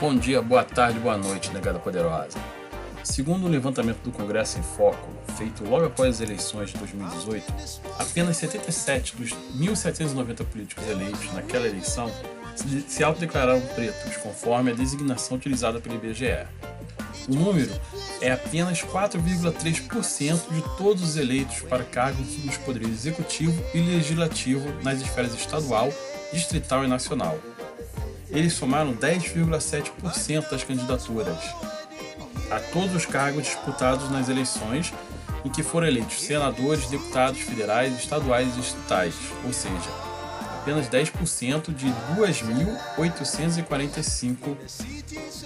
Bom dia, boa tarde, boa noite, negada poderosa. Segundo um levantamento do Congresso em Foco, feito logo após as eleições de 2018, apenas 77 dos 1.790 políticos eleitos naquela eleição se autodeclararam pretos, conforme a designação utilizada pelo IBGE. O número é apenas 4,3% de todos os eleitos para cargos nos poderes executivo e legislativo nas esferas estadual, distrital e nacional. Eles somaram 10,7% das candidaturas a todos os cargos disputados nas eleições em que foram eleitos senadores, deputados federais, estaduais e distritais, ou seja, apenas 10% de 2.845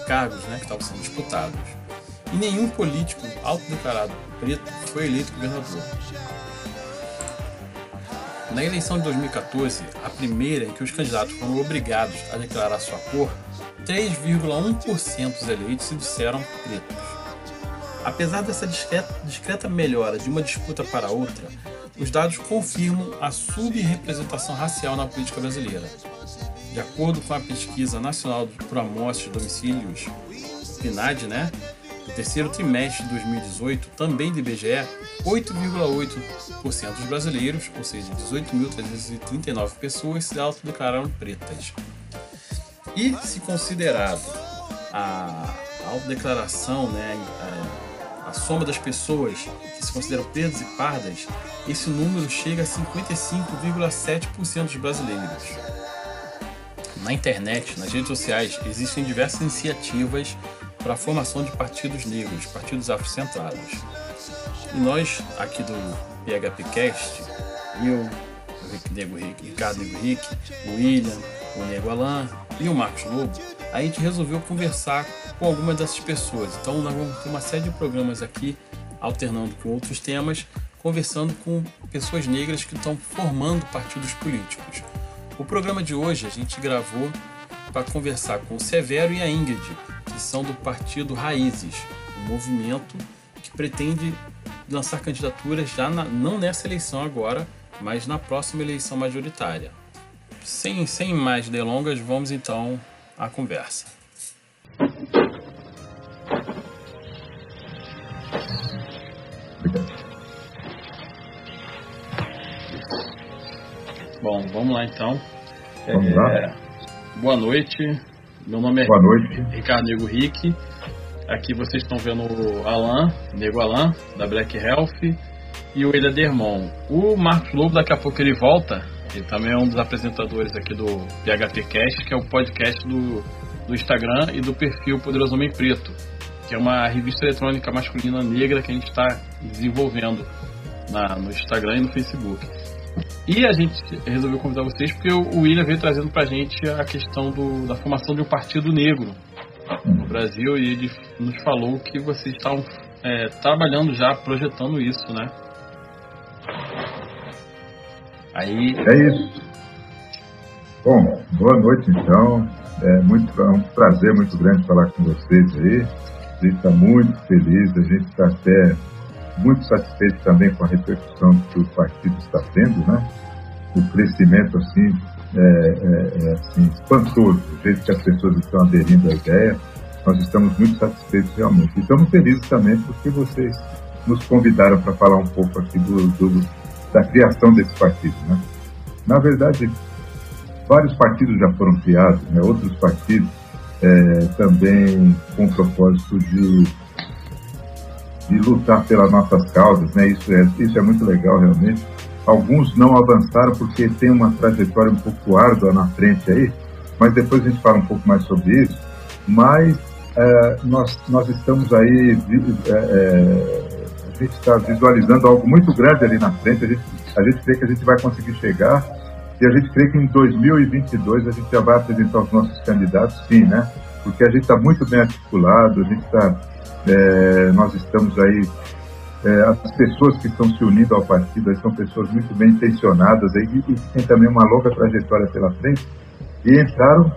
cargos né, que estavam sendo disputados. E nenhum político autodeclarado preto foi eleito governador. Na eleição de 2014, a primeira em que os candidatos foram obrigados a declarar sua cor, 3,1% dos eleitos se disseram pretos. Apesar dessa discreta, melhora de uma disputa para outra, os dados confirmam a subrepresentação racial na política brasileira. De acordo com a pesquisa nacional por amostras de domicílios, PNAD, né, no terceiro trimestre de 2018, também do IBGE, 8,8% dos brasileiros, ou seja, 18.339 pessoas, se autodeclararam pretas. E se considerado a autodeclaração, né, a, a soma das pessoas que se consideram pretas e pardas, esse número chega a 55,7% dos brasileiros. Na internet, nas redes sociais, existem diversas iniciativas para a formação de partidos negros, partidos afrocentrados. E nós, aqui do PHPcast, eu, o Nego Rick, Ricardo Nego Rick, o William, o Nego Alan e o Marcos Lobo, a gente resolveu conversar com algumas dessas pessoas. Então nós vamos ter uma série de programas aqui, alternando com outros temas, conversando com pessoas negras que estão formando partidos políticos. O programa de hoje a gente gravou para conversar com o Severo e a Ingrid, que são do partido Raízes, um movimento que pretende lançar candidaturas já na, não nessa eleição agora, mas na próxima eleição majoritária. Sem, sem mais delongas, vamos então à conversa. Bom, vamos lá então. Vamos é, lá. Boa noite. Meu nome é Boa noite. Ricardo Nego Rick. Aqui vocês estão vendo o Alan, Nego Alan, da Black Health, e o Eda Dermon. O Marcos Lobo, daqui a pouco ele volta. Ele também é um dos apresentadores aqui do PHPcast, que é o podcast do, do Instagram e do perfil Poderoso Homem Preto, que é uma revista eletrônica masculina negra que a gente está desenvolvendo na, no Instagram e no Facebook. E a gente resolveu convidar vocês porque o William veio trazendo pra gente a questão do, da formação de um partido negro no Brasil e ele nos falou que vocês estavam é, trabalhando já, projetando isso, né? Aí... É isso. Bom, boa noite então. É, muito, é um prazer muito grande falar com vocês aí. A gente está muito feliz, a gente está até muito satisfeito também com a repercussão que o partido está tendo, né? O crescimento, assim, é, é, é assim, espantoso, o jeito que as pessoas estão aderindo à ideia, nós estamos muito satisfeitos realmente. E estamos felizes também porque vocês nos convidaram para falar um pouco aqui do, do, da criação desse partido, né? Na verdade, vários partidos já foram criados, né? outros partidos é, também com o propósito de de lutar pelas nossas causas, né? Isso é, isso é muito legal realmente. Alguns não avançaram porque tem uma trajetória um pouco árdua na frente aí, mas depois a gente fala um pouco mais sobre isso. Mas é, nós, nós estamos aí, é, é, a gente está visualizando algo muito grande ali na frente, a gente, a gente crê que a gente vai conseguir chegar e a gente crê que em 2022 a gente já vai apresentar os nossos candidatos, sim, né? Porque a gente está muito bem articulado, a gente está é, nós estamos aí, é, as pessoas que estão se unindo ao partido são pessoas muito bem intencionadas aí, que têm também uma longa trajetória pela frente e entraram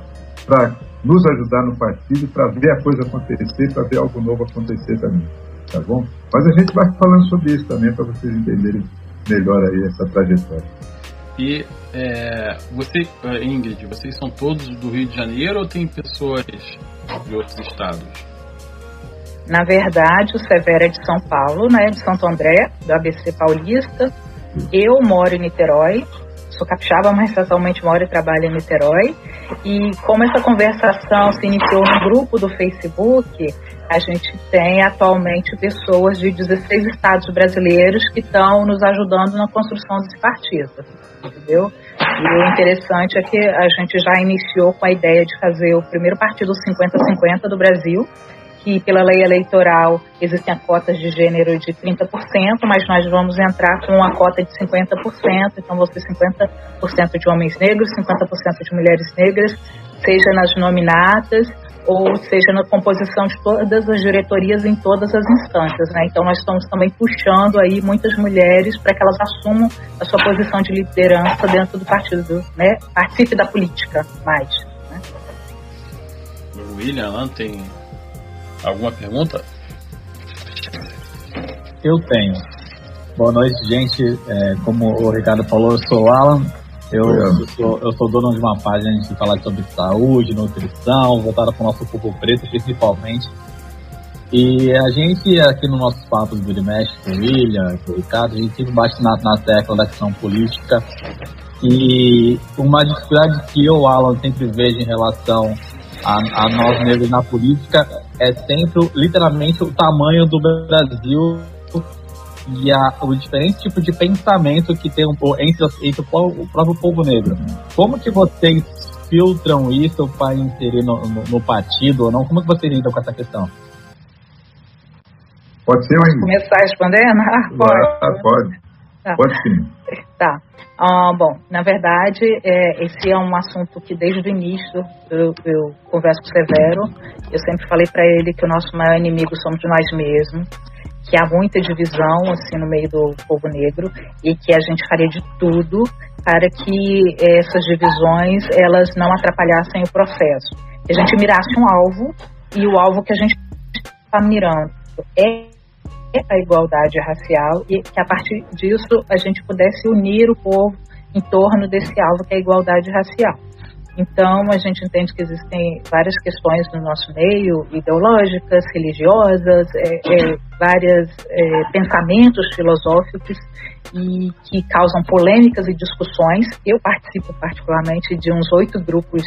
para nos ajudar no partido, para ver a coisa acontecer, para ver algo novo acontecer também, tá bom? Mas a gente vai falando sobre isso também para vocês entenderem melhor aí essa trajetória. E é, você, é, Ingrid, vocês são todos do Rio de Janeiro ou tem pessoas de outros estados? Na verdade, o Severo é de São Paulo, né, de Santo André, do ABC Paulista. Eu moro em Niterói, sou capixaba, mas atualmente moro e trabalho em Niterói. E como essa conversação se iniciou no grupo do Facebook, a gente tem atualmente pessoas de 16 estados brasileiros que estão nos ajudando na construção desse partido, entendeu? E o interessante é que a gente já iniciou com a ideia de fazer o primeiro partido 50-50 do Brasil, que pela lei eleitoral existem cotas de gênero de 30%, mas nós vamos entrar com uma cota de 50%, então vão ser 50% de homens negros, 50% de mulheres negras, seja nas nominatas ou seja na composição de todas as diretorias em todas as instâncias. Né? Então nós estamos também puxando aí muitas mulheres para que elas assumam a sua posição de liderança dentro do partido, né? participe da política mais. Né? William, tem Alguma pergunta? Eu tenho. Boa noite, gente. É, como o Ricardo falou, eu sou o Alan. Eu, eu, sou, eu sou dono de uma página de falar sobre saúde, nutrição, voltada para o nosso povo preto, principalmente. E a gente, aqui no nosso papo do Burimesh, com o William, com o Ricardo, a gente sempre bate na, na tecla da questão política. E uma dificuldade que eu, Alan, sempre vejo em relação a, a nós negros na política é sempre literalmente o tamanho do Brasil e a, o diferente tipo de pensamento que tem um, entre, entre o, o, próprio povo negro. Como que vocês filtram isso para inserir no, no, no, partido ou não? Como que vocês lidam com essa questão? Pode ser, mãe? Começar respondendo? Ah, pode. Ah, pode. Tá. Pode sim. Tá. Ah, bom, na verdade, é, esse é um assunto que desde o início eu, eu converso com o Severo. Eu sempre falei para ele que o nosso maior inimigo somos nós mesmos, que há muita divisão assim no meio do povo negro e que a gente faria de tudo para que essas divisões elas não atrapalhassem o processo. Que a gente mirasse um alvo e o alvo que a gente está mirando é a igualdade racial e que a partir disso a gente pudesse unir o povo em torno desse alvo que é a igualdade racial. Então, a gente entende que existem várias questões no nosso meio, ideológicas, religiosas, é, é, vários é, pensamentos filosóficos e que causam polêmicas e discussões. Eu participo particularmente de uns oito grupos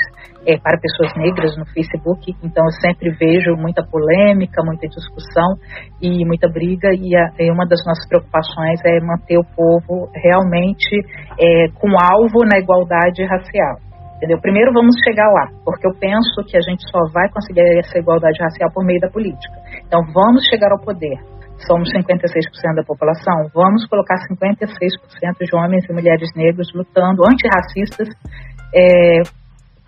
é, para pessoas negras no Facebook, então eu sempre vejo muita polêmica, muita discussão e muita briga. E, a, e uma das nossas preocupações é manter o povo realmente é, com alvo na igualdade racial. Entendeu? Primeiro vamos chegar lá, porque eu penso que a gente só vai conseguir essa igualdade racial por meio da política. Então vamos chegar ao poder. Somos 56% da população, vamos colocar 56% de homens e mulheres negros lutando, antirracistas, é,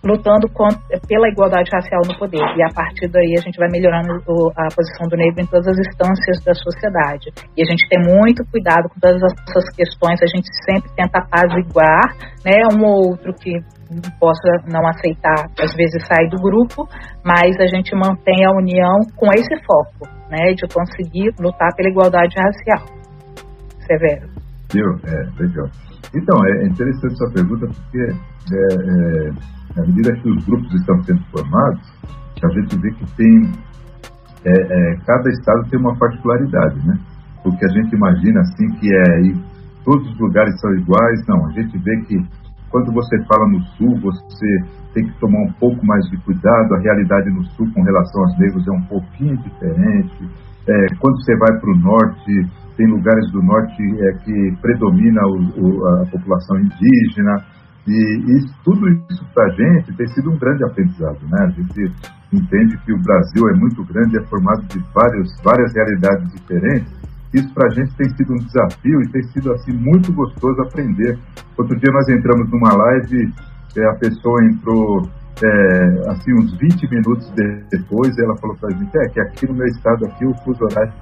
lutando contra, pela igualdade racial no poder. E a partir daí a gente vai melhorando a posição do negro em todas as instâncias da sociedade. E a gente tem muito cuidado com todas essas questões, a gente sempre tenta apaziguar né, um ou outro que possa não aceitar, às vezes sai do grupo, mas a gente mantém a união com esse foco, né, de conseguir lutar pela igualdade racial. Severo. Viu? É, legal. Então, é interessante essa pergunta porque é, é, à medida que os grupos estão sendo formados, a gente vê que tem é, é, cada estado tem uma particularidade, né? Porque a gente imagina assim que é todos os lugares são iguais, não. A gente vê que quando você fala no Sul, você tem que tomar um pouco mais de cuidado. A realidade no Sul com relação aos negros é um pouquinho diferente. É, quando você vai para o Norte, tem lugares do Norte é, que predomina o, o, a população indígena. E, tudo isso para a gente tem sido um grande aprendizado. Né? A gente entende que o Brasil é muito grande, é formado de vários, várias realidades diferentes isso para a gente tem sido um desafio e tem sido assim muito gostoso aprender. Outro dia nós entramos numa live, é, a pessoa entrou é, assim uns 20 minutos depois, ela falou para a gente, é que aqui no meu estado aqui o fuso horário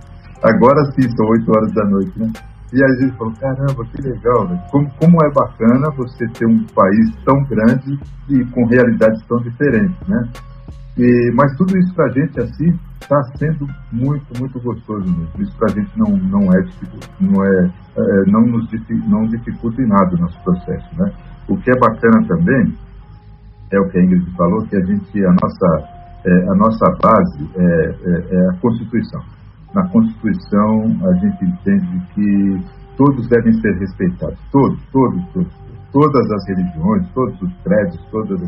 agora sim são 8 horas da noite, né? E a gente falou, caramba, que legal, né? como, como é bacana você ter um país tão grande e com realidades tão diferentes, né? E, mas tudo isso para a gente assim está sendo muito, muito gostoso mesmo. Isso para a gente não, não é não é é, não nos não dificulta em nada o nosso processo. Né? O que é bacana também é o que a Ingrid falou, que a gente, a nossa, é, a nossa base é, é, é, a Constituição. Na Constituição, a gente entende que todos devem ser respeitados, todos, todos, todos, todas as religiões, todos os credos, todas,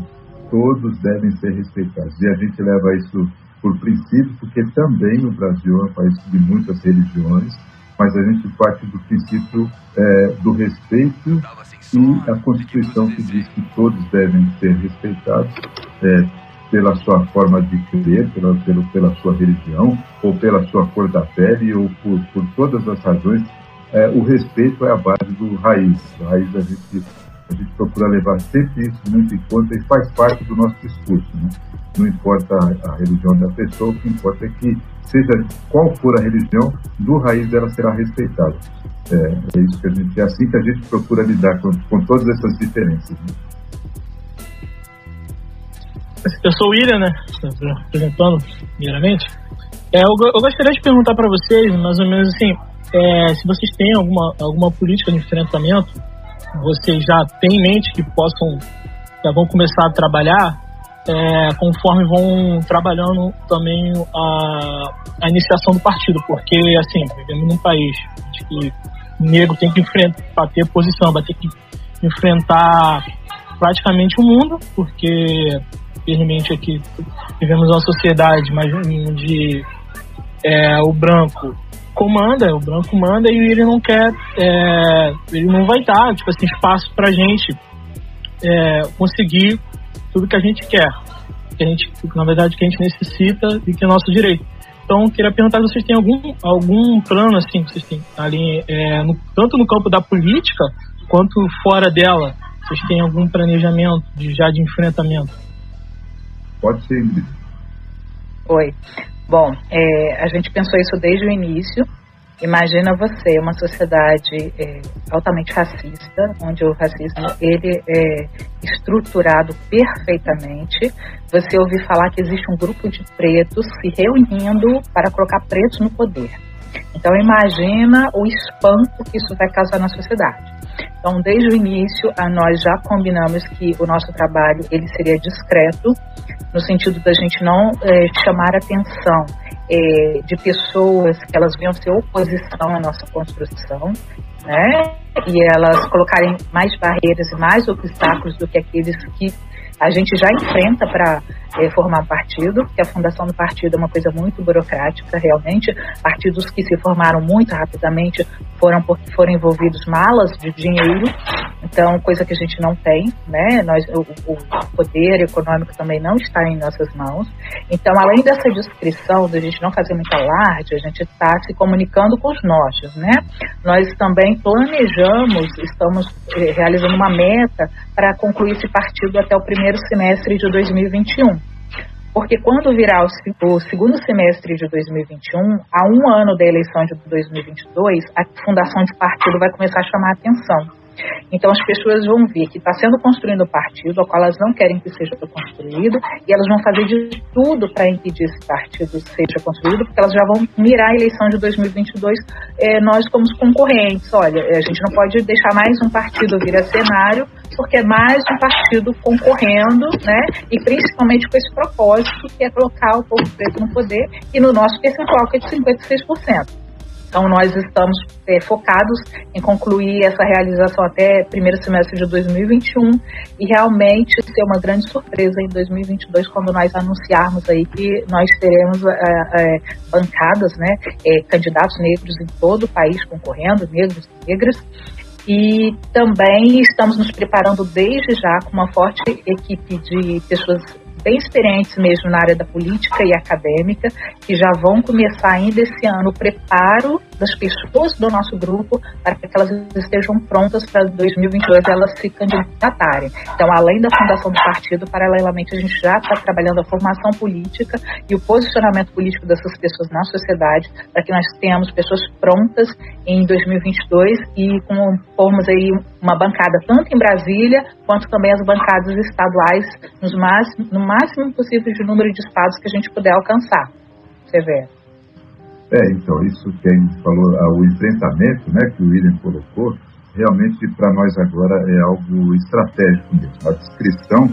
todos devem ser respeitados. E a gente leva isso por princípio, porque também o Brasil é um país de muitas religiões, mas a gente parte do princípio é, do respeito e a Constituição que diz que todos devem ser respeitados é, pela sua forma de crer, pela, pela, pela sua religião, ou pela sua cor da pele, ou por, por todas as razões. É, o respeito é a base do raiz. A raiz a gente, a gente procura levar sempre isso muito em conta e faz parte do nosso discurso. Né? Não importa a, a religião da pessoa, o que importa é que, seja qual for a religião, do raiz dela será respeitada. É, é isso que a gente, é assim que a gente procura lidar com, com todas essas diferenças. Né? Eu sou o William, né? Apresentando, primeiramente. É, eu, eu, gostaria de perguntar para vocês, mais ou menos assim, é, se vocês têm alguma, alguma política de enfrentamento, vocês já têm em mente que possam, já vão começar a trabalhar é, conforme vão trabalhando também a, a iniciação do partido, porque, assim, vivemos num país que o negro tem que enfrentar, bater posição, vai ter que enfrentar praticamente o mundo, porque, infelizmente, aqui vivemos uma sociedade mais onde é, o branco comanda, o branco manda e ele não quer, é, ele não vai dar, tipo assim, espaço pra gente é, conseguir tudo que a gente quer, que a gente, na verdade, que a gente necessita e que é nosso direito. Então, queria perguntar se vocês têm algum, algum plano, assim, que vocês têm ali, é, no, tanto no campo da política quanto fora dela. Vocês têm algum planejamento de, já de enfrentamento? Pode ser, Oi. Bom, é, a gente pensou isso desde o início. Imagina você, uma sociedade é, altamente racista, onde o racismo ele é estruturado perfeitamente. Você ouvir falar que existe um grupo de pretos se reunindo para colocar pretos no poder. Então imagina o espanto que isso vai causar na sociedade. Então, desde o início, nós já combinamos que o nosso trabalho ele seria discreto, no sentido da gente não é, chamar atenção é, de pessoas que elas venham ser oposição à nossa construção, né? E elas colocarem mais barreiras e mais obstáculos do que aqueles que a gente já enfrenta para é, formar partido, que a fundação do partido é uma coisa muito burocrática, realmente. Partidos que se formaram muito rapidamente foram porque foram envolvidos malas de dinheiro, então coisa que a gente não tem, né? Nós, o, o poder econômico também não está em nossas mãos. Então, além dessa descrição da gente não fazer muito alarde, a gente está se comunicando com os nossos, né? Nós também planejamos, estamos eh, realizando uma meta para concluir esse partido até o primeiro semestre de 2021. Porque quando virar o, segundo semestre de 2021, a um ano da eleição de 2022, a fundação de partido vai começar a chamar a atenção. Então as pessoas vão ver que está sendo construído um partido ao qual elas não querem que seja construído e elas vão fazer de tudo para impedir esse partido seja construído, porque elas já vão mirar a eleição de 2022 é, nós como concorrentes. Olha, a gente não pode deixar mais um partido vir a cenário porque é mais um partido concorrendo, né? E principalmente com esse propósito que é colocar o povo preto no poder e no nosso percentual que é de 56%. Então, nós estamos é, focados em concluir essa realização até primeiro semestre de 2021 e realmente ser uma grande surpresa em 2022 quando nós anunciarmos aí que nós teremos é, é, bancadas, né, é, candidatos negros em todo o país concorrendo, negros e negras. E também estamos nos preparando desde já com uma forte equipe de pessoas bem experientes mesmo na área da política e acadêmica, que já vão começar ainda esse ano o preparo das pessoas do nosso grupo para que elas estejam prontas para 2022 elas se candidatarem. Então, além da fundação do partido, paralelamente a gente já está trabalhando a formação política e o posicionamento político dessas pessoas na sociedade para que nós tenhamos pessoas prontas em 2022 e com formos aí uma bancada tanto em Brasília quanto também as bancadas estaduais nos máximo, no máximo possível de número de estados que a gente puder alcançar. Severo. É, então, isso que a gente falou, ah, o enfrentamento né, que o William colocou, realmente para nós agora é algo estratégico mesmo. A descrição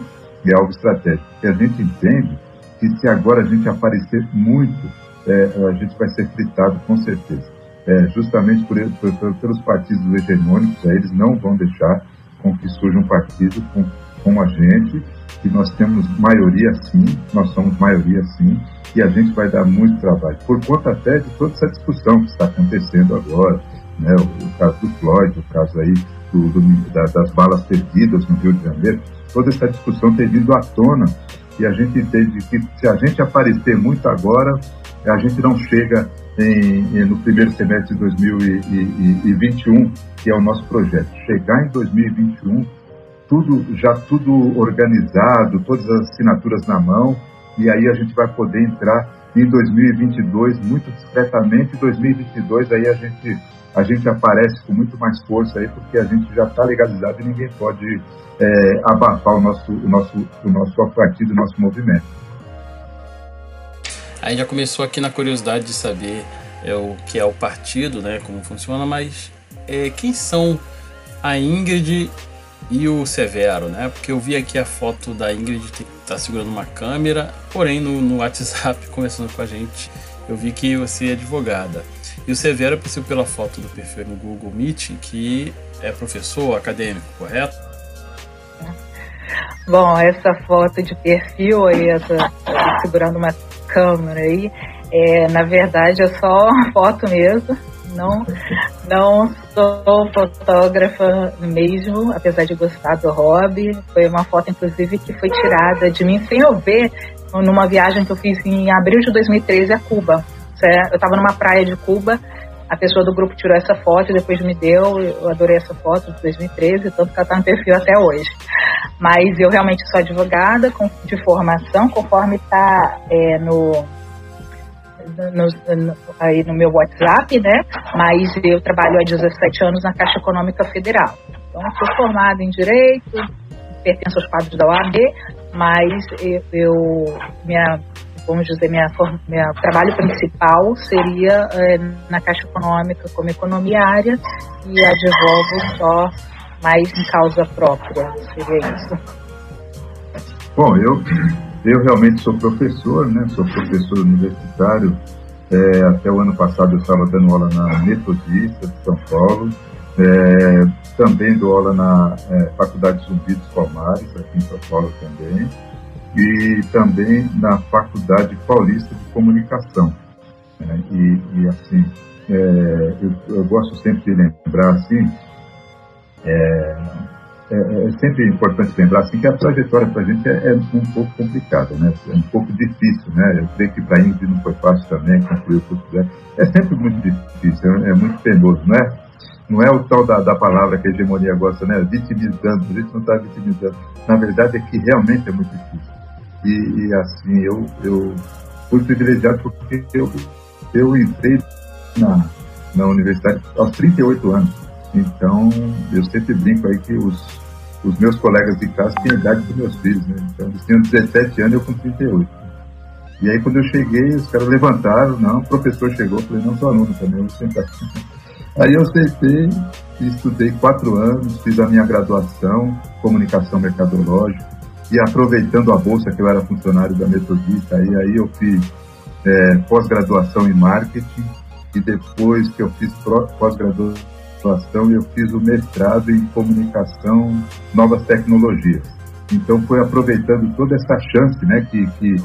é algo estratégico. Porque a gente entende que se agora a gente aparecer muito, é, a gente vai ser fritado com certeza. É, justamente por, por, pelos partidos hegemônicos, eles não vão deixar com que surja um partido com, com a gente, que nós temos maioria sim, nós somos maioria sim, e a gente vai dar muito trabalho, por conta até de toda essa discussão que está acontecendo agora, né, o, o caso do Floyd, o caso aí do, do, da, das balas perdidas no Rio de Janeiro, toda essa discussão tem vindo à tona e a gente entende que se a gente aparecer muito agora, a gente não chega em, no primeiro semestre de 2021, que é o nosso projeto. Chegar em 2021, tudo já tudo organizado, todas as assinaturas na mão, e aí a gente vai poder entrar em 2022 muito discretamente. Em 2022 aí a gente a gente aparece com muito mais força aí, porque a gente já está legalizado e ninguém pode é, abafar o nosso, o nosso, o nosso partido, o nosso movimento. Aí já começou aqui na curiosidade de saber é, o que é o partido, né, como funciona, mas é, quem são a Ingrid e o Severo, né? Porque eu vi aqui a foto da Ingrid que tá segurando uma câmera, porém no, no WhatsApp conversando com a gente, eu vi que você é advogada. E o Severo percebeu pela foto do perfil no Google Meet que é professor acadêmico, correto? Bom, essa foto de perfil aí, essa, segurando uma câmera aí, é, na verdade é só uma foto mesmo. Não, não sou fotógrafa mesmo, apesar de gostar do hobby. Foi uma foto, inclusive, que foi tirada de mim sem eu ver numa viagem que eu fiz em abril de 2013 a Cuba. Eu estava numa praia de Cuba, a pessoa do grupo tirou essa foto depois me deu. Eu adorei essa foto de 2013, tanto que ela está no perfil até hoje. Mas eu realmente sou advogada de formação, conforme está é, no, no, no, aí no meu WhatsApp, né? Mas eu trabalho há 17 anos na Caixa Econômica Federal. Então, sou formada em Direito, pertenço aos quadros da OAB, mas eu, eu minha vamos dizer, minha, minha trabalho principal seria é, na Caixa Econômica como economiária e advogo só mais em causa própria, seria isso. Bom, eu, eu realmente sou professor, né? Sou professor universitário. É, até o ano passado eu estava dando aula na Metodista de São Paulo. É, também dou aula na é, Faculdade Zumbi dos Palmares, aqui em São Paulo também e também na Faculdade Paulista de Comunicação. É, e, e, assim, é, eu, eu, gosto sempre de lembrar assim, é, é, é sempre importante lembrar assim que a trajetória para a gente é, é, um pouco complicada, né? É um pouco difícil, né? Eu creio que para a Ingrid não foi fácil também, concluir o curso dela. É sempre muito difícil, é, muito penoso, né? Não é o tal da, da palavra que a hegemonia gosta, né? Vitimizando, a gente não está vitimizando. Na verdade é que realmente é muito difícil. E, e assim, eu, eu fui privilegiado porque eu, eu entrei na, na universidade aos 38 anos. Então, eu sempre brinco aí que os, os meus colegas de casa têm a idade dos meus filhos, né? Então, eles tinham 17 anos e eu com 38. E aí, quando eu cheguei, os caras levantaram, não, o professor chegou, falei, não, sou aluno também, eu vou sentar aqui. Aí eu sentei, estudei quatro anos, fiz a minha graduação, comunicação mercadológica, e aproveitando a bolsa que eu era funcionário da Metodista, aí, aí eu fiz é, pós-graduação em marketing e depois que eu fiz pós-graduação eu fiz o mestrado em comunicação, novas tecnologias. Então foi aproveitando toda essa chance, né, que, que,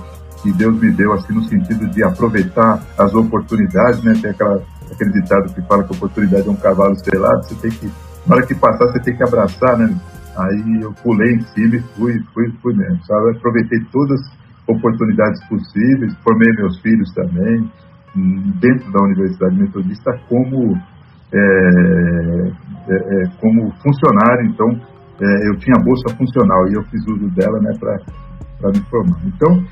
que Deus me deu assim no sentido de aproveitar as oportunidades, né, tem aquela aquele ditado que fala que a oportunidade é um cavalo selado, você tem que na hora que passar você tem que abraçar, né? Aí eu pulei em cima e fui, fui, fui mesmo, sabe? Aproveitei todas as oportunidades possíveis, formei meus filhos também, hum, dentro da Universidade Metodista, como, é, é, é, como funcionário. Então, é, eu tinha bolsa funcional e eu fiz uso dela né, para me formar. Então,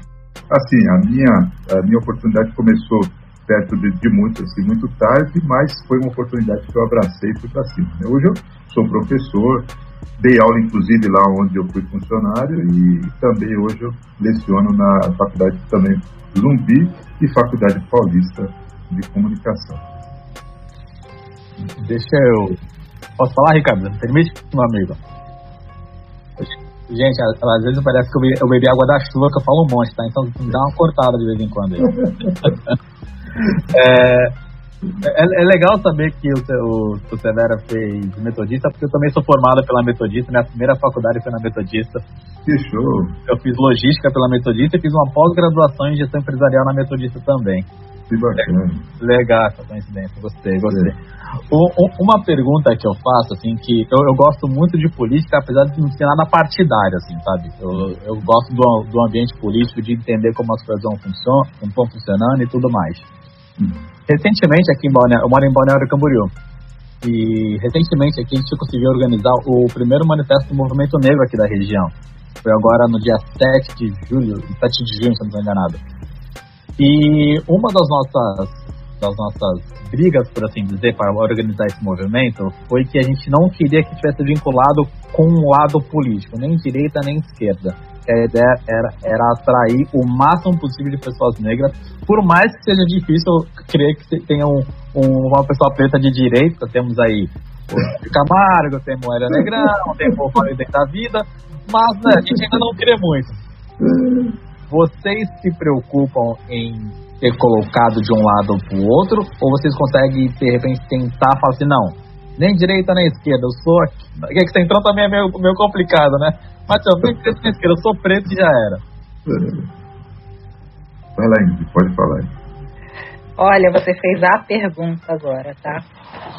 assim, a minha, a minha oportunidade começou perto de, de muito, assim, muito tarde, mas foi uma oportunidade que eu abracei e fui para cima. Né? Hoje eu sou professor, Dei aula, inclusive, lá onde eu fui funcionário e também hoje eu leciono na faculdade também Zumbi e Faculdade Paulista de comunicação. Deixa eu. Posso falar, Ricardo? Permite, meu amigo? Gente, às vezes parece que eu bebi água da chuva, que eu falo um monte, tá? Então dá uma cortada de vez em quando aí. é, é, é, legal saber que o, o, o Severa fez metodista, porque eu também sou formada pela metodista, minha primeira faculdade foi na metodista. Que show! Eu fiz logística pela metodista e fiz uma pós-graduação em gestão empresarial na metodista também. Que bacana. Legal essa coincidência, gostei, gostei. O, uma pergunta que eu faço, assim, que eu, eu, gosto muito de política, apesar de não ser nada partidária, assim, sabe? Eu, eu gosto do, do ambiente político, de entender como as coisas vão, funcionam, vão funcionando e tudo mais. Recentemente aqui em Balneário, eu moro em Balneário Camboriú. E recentemente aqui a gente conseguiu organizar o primeiro manifesto do movimento negro aqui da região. Foi agora no dia 7 de julho, 7 de junho, se não estou enganado. E uma das nossas, das nossas brigas, por assim dizer, para organizar esse movimento foi que a gente não queria que tivesse vinculado com um lado político, nem direita nem esquerda a ideia era, era atrair o máximo possível de pessoas negras, por mais que seja difícil crer que tenha um, um, uma pessoa preta de direita, temos aí o Camargo, temos o Hélio Negrão, temos o Fábio da Vida, mas né, a gente ainda não crê muito. Vocês se preocupam em ter colocado de um lado para o outro, ou vocês conseguem, de repente, tentar falar assim, não, nem direita nem esquerda, eu sou aqui. É que você entrou também é meio, meio complicado, né? Mas também nem direita nem esquerda, eu sou preto e já era. Vai lá, Ingrid, pode falar. Olha, você fez a pergunta agora, tá?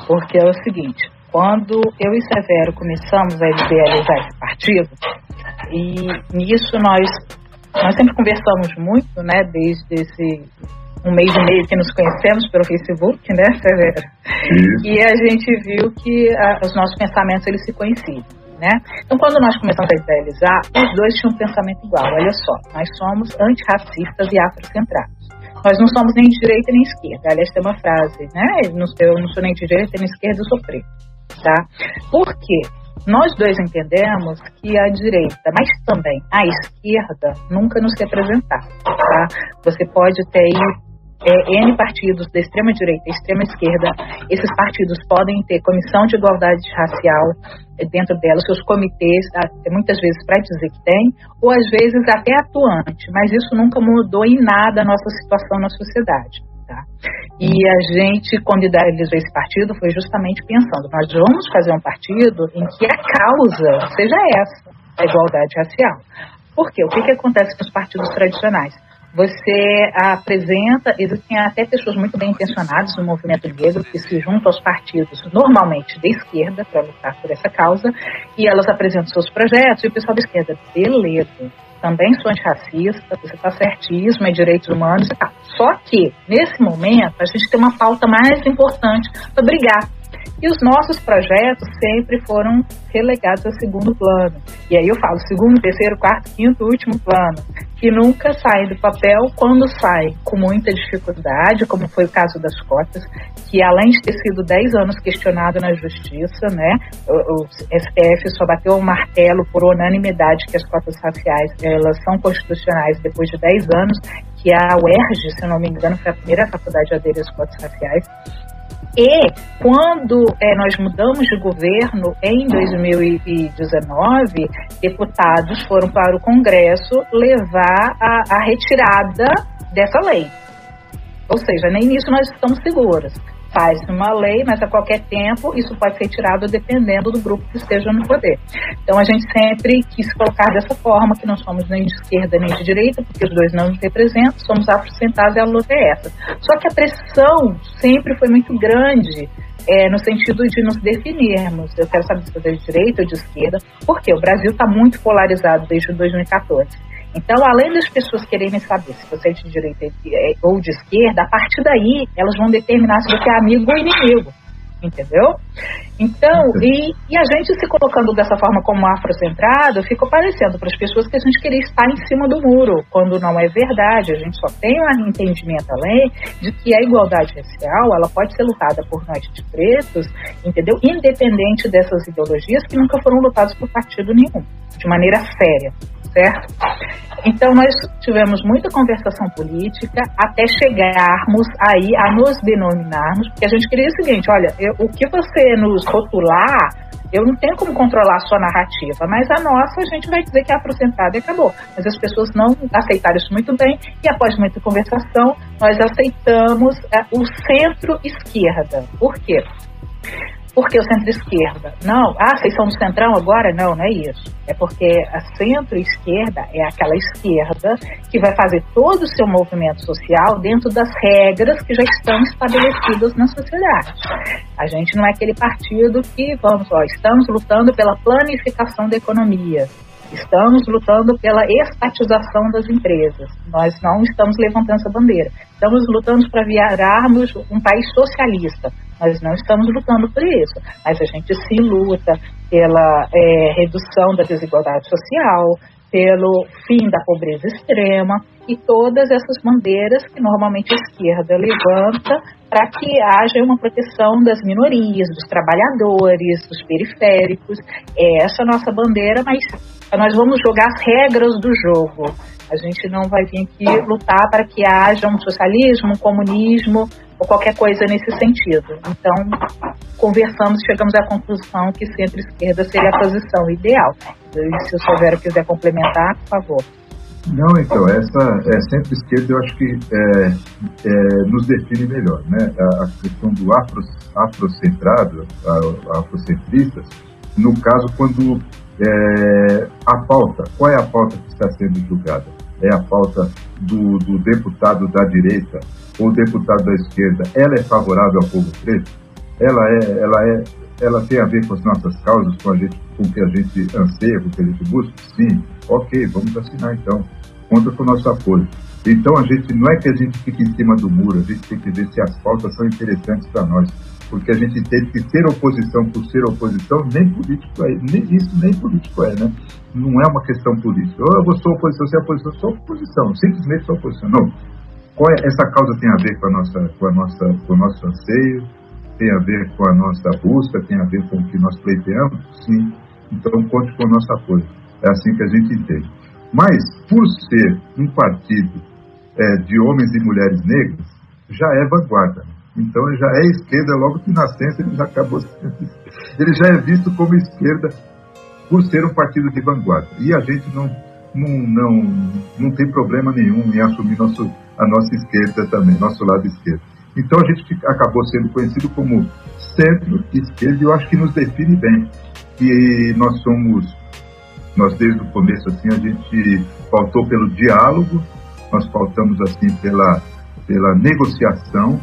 Porque é o seguinte, quando eu e Severo começamos a idealizar esse partido, e nisso nós, nós sempre conversamos muito, né, desde esse um mês e meio que nos conhecemos pelo Facebook, né, Severo? E a gente viu que a, os nossos pensamentos eles se coincidem. Né? Então, quando nós começamos a idealizar, os dois tinham um pensamento igual. Olha só, nós somos antirracistas e afrocentrados. Nós não somos nem de direita nem de esquerda. Aliás, tem uma frase, né? Eu não sou nem de direita nem de esquerda, eu sou preto. Tá? Por quê? Nós dois entendemos que a direita, mas também a esquerda, nunca nos representaram. Tá? Você pode ter é, N partidos da extrema-direita e extrema-esquerda, esses partidos podem ter comissão de igualdade racial é, dentro delas, seus comitês, muitas vezes para dizer que tem, ou às vezes até atuante, mas isso nunca mudou em nada a nossa situação na sociedade. Tá? E a gente, quando idealizou esse partido, foi justamente pensando: nós vamos fazer um partido em que a causa seja essa, a igualdade racial. Por quê? O que, que acontece com os partidos tradicionais? Você apresenta, existem até pessoas muito bem intencionadas no movimento negro que se juntam aos partidos, normalmente de esquerda, para lutar por essa causa, e elas apresentam seus projetos, e o pessoal da esquerda, beleza, também sou antirracista, você está certíssimo, é direitos humanos e tal. Só que, nesse momento, a gente tem uma pauta mais importante para brigar, e os nossos projetos sempre foram relegados a segundo plano. E aí eu falo segundo, terceiro, quarto, quinto, último plano, que nunca saem do papel quando saem com muita dificuldade, como foi o caso das cotas, que além de ter sido 10 anos questionado na justiça, né, o, o STF só bateu o martelo por unanimidade que as cotas raciais elas são constitucionais depois de 10 anos, que a UERJ, se não me engano, foi a primeira faculdade a aderir às cotas raciais. E quando é, nós mudamos de governo em 2019, deputados foram para o Congresso levar a, a retirada dessa lei. Ou seja, nem nisso nós estamos seguros faz uma lei, mas a qualquer tempo isso pode ser tirado dependendo do grupo que esteja no poder. Então a gente sempre quis colocar dessa forma que não somos nem de esquerda nem de direita, porque os dois não nos representam, somos afrocentados e a luta é essa. Só que a pressão sempre foi muito grande é, no sentido de nos definirmos. Eu quero saber se você é de direita ou de esquerda, porque o Brasil está muito polarizado desde 2014. Então, além das pessoas quererem saber se você é de direita ou de esquerda, a partir daí elas vão determinar se você é amigo ou inimigo. Entendeu? Então, e, e a gente se colocando dessa forma como afrocentrado, ficou parecendo para as pessoas que a gente queria estar em cima do muro, quando não é verdade. A gente só tem um entendimento além de que a igualdade racial ela pode ser lutada por nós de pretos, entendeu? Independente dessas ideologias que nunca foram lutadas por partido nenhum, de maneira séria certo? Então nós tivemos muita conversação política até chegarmos aí a nos denominarmos, porque a gente queria o seguinte, olha, eu, o que você nos rotular, eu não tenho como controlar a sua narrativa, mas a nossa a gente vai dizer que é afrocentrada e acabou. Mas as pessoas não aceitaram isso muito bem e após muita conversação nós aceitamos é, o centro-esquerda. Por quê? Porque o centro-esquerda? Não, ah, vocês são do centrão agora? Não, não é isso. É porque a centro-esquerda é aquela esquerda que vai fazer todo o seu movimento social dentro das regras que já estão estabelecidas na sociedade. A gente não é aquele partido que, vamos, ó, estamos lutando pela planificação da economia. Estamos lutando pela estatização das empresas. Nós não estamos levantando essa bandeira. Estamos lutando para virarmos um país socialista. Nós não estamos lutando por isso, mas a gente se luta pela é, redução da desigualdade social, pelo fim da pobreza extrema e todas essas bandeiras que normalmente a esquerda levanta para que haja uma proteção das minorias, dos trabalhadores, dos periféricos. É essa a nossa bandeira, mas nós vamos jogar as regras do jogo. A gente não vai vir aqui lutar para que haja um socialismo, um comunismo ou qualquer coisa nesse sentido. Então, conversamos e chegamos à conclusão que centro-esquerda seria a posição ideal. E se o Silvério quiser complementar, por favor. Não, então, essa é, centro-esquerda eu acho que é, é, nos define melhor. Né? A, a questão do afro, afrocentrado, a, afrocentristas, no caso, quando é, a pauta, qual é a pauta que está sendo julgada? É a pauta do, do deputado da direita ou deputado da esquerda, ela é favorável ao povo preto? Ela é, ela é, ela tem a ver com as nossas causas, com a gente, com o que a gente anseia, com o que a gente busca? Sim, ok, vamos assinar então. Conta com o nosso apoio. Então a gente não é que a gente fique em cima do muro, a gente tem que ver se as pautas são interessantes para nós porque a gente entende que ser oposição por ser oposição nem político é, nem isso nem político é, né? Não é uma questão política. Eu sou oposição, você é oposição, sou oposição, simplesmente sou oposição. Não. Qual é, essa causa tem a ver com a nossa, com a nossa, com o nosso anseio, tem a ver com a nossa busca, tem a ver com o que nós pleiteamos, sim. Então conte com o nosso apoio. É assim que a gente entende. Mas por ser um partido é, de homens e mulheres negras, já é vanguarda. Então ele já é esquerda, logo que nascença ele já acabou. Ele já é visto como esquerda por ser um partido de vanguarda. E a gente não, não, não, não tem problema nenhum em assumir nosso, a nossa esquerda também, nosso lado esquerdo. Então a gente acabou sendo conhecido como centro-esquerda e eu acho que nos define bem. Que nós somos, nós desde o começo assim, a gente pautou pelo diálogo, nós pautamos assim pela, pela negociação,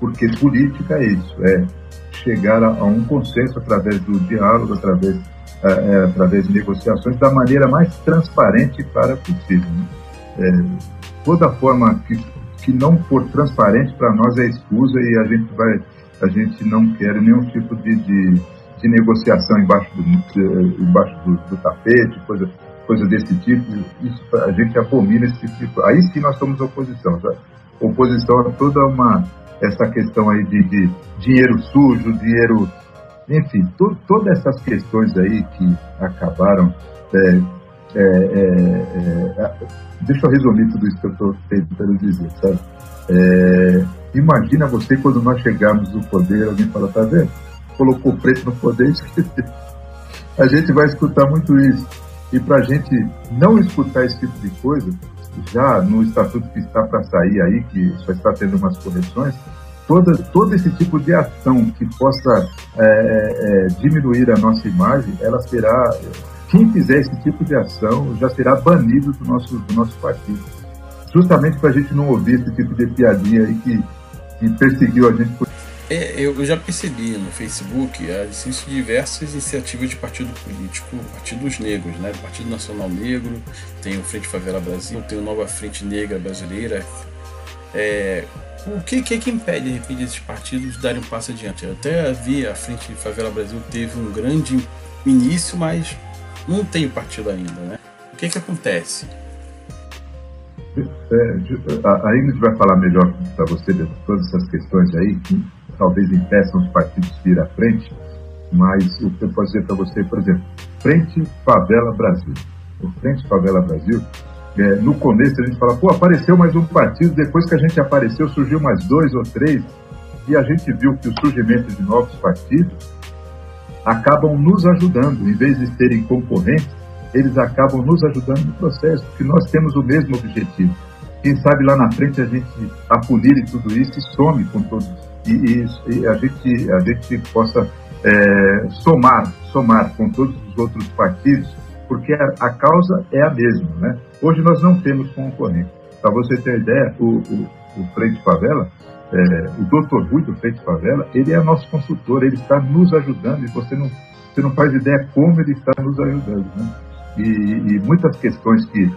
porque política é isso, é chegar a, a um consenso através do diálogo, através, é, é, através de negociações, da maneira mais transparente para possível. Né? É, toda forma que, que não for transparente para nós é escusa e a gente vai, a gente não quer nenhum tipo de, de, de negociação embaixo do, embaixo do, do tapete, coisa, coisa desse tipo. Isso a gente abomina esse tipo. Aí sim nós somos oposição. Oposição é toda uma essa questão aí de, de dinheiro sujo, dinheiro. Enfim, to, todas essas questões aí que acabaram. É, é, é, é deixa eu resumir tudo isso que eu estou tentando dizer, sabe? É, imagina você quando nós chegarmos no poder, alguém fala, tá vendo? Colocou preto no poder, a gente vai escutar muito isso. E para a gente não escutar esse tipo de coisa, já no estatuto que está para sair aí, que só está tendo umas correções, toda, todo esse tipo de ação que possa é, é, diminuir a nossa imagem, ela será, quem fizer esse tipo de ação já será banido do nosso, do nosso partido. Justamente para a gente não ouvir esse tipo de piadinha aí que, que perseguiu a gente por é, eu já percebi no Facebook existem diversas iniciativas de partido político, partidos negros, né? Partido Nacional Negro, tem o Frente Favela Brasil, tem o Nova Frente Negra Brasileira. É, o que, que, que impede, de repente, esses partidos darem um passo adiante? Eu até vi a Frente Favela Brasil teve um grande início, mas não tem partido ainda, né? O que que acontece? É, a Ingrid vai falar melhor para você de todas essas questões aí, talvez impeçam os partidos de ir à frente, mas o que eu posso dizer para você, por exemplo, Frente Favela Brasil. o Frente Favela Brasil, é, no começo a gente fala, pô, apareceu mais um partido, depois que a gente apareceu surgiu mais dois ou três, e a gente viu que o surgimento de novos partidos acabam nos ajudando, em vez de serem concorrentes, eles acabam nos ajudando no processo, porque nós temos o mesmo objetivo. Quem sabe lá na frente a gente apunire tudo isso e some com todos, e, e, e a, gente, a gente possa é, somar, somar com todos os outros partidos, porque a, a, causa é a mesma. Né? Hoje nós não temos concorrente. Para você ter ideia, o, o, o Frente Favela, é, o doutor Rui do Frente Favela, ele é nosso consultor, ele está nos ajudando e você não, você não faz ideia como ele está nos ajudando. Né? E, e muitas questões que,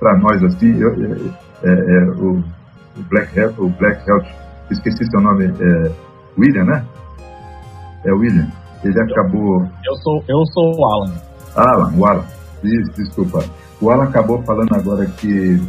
para nós, assim, eu, é, é, o, o, Black Health, o Black Health, esqueci seu nome, é, William, né? É William. Ele acabou. Eu sou, eu sou o Alan. Alan, o Alan. Isso, desculpa. O Alan acabou falando agora que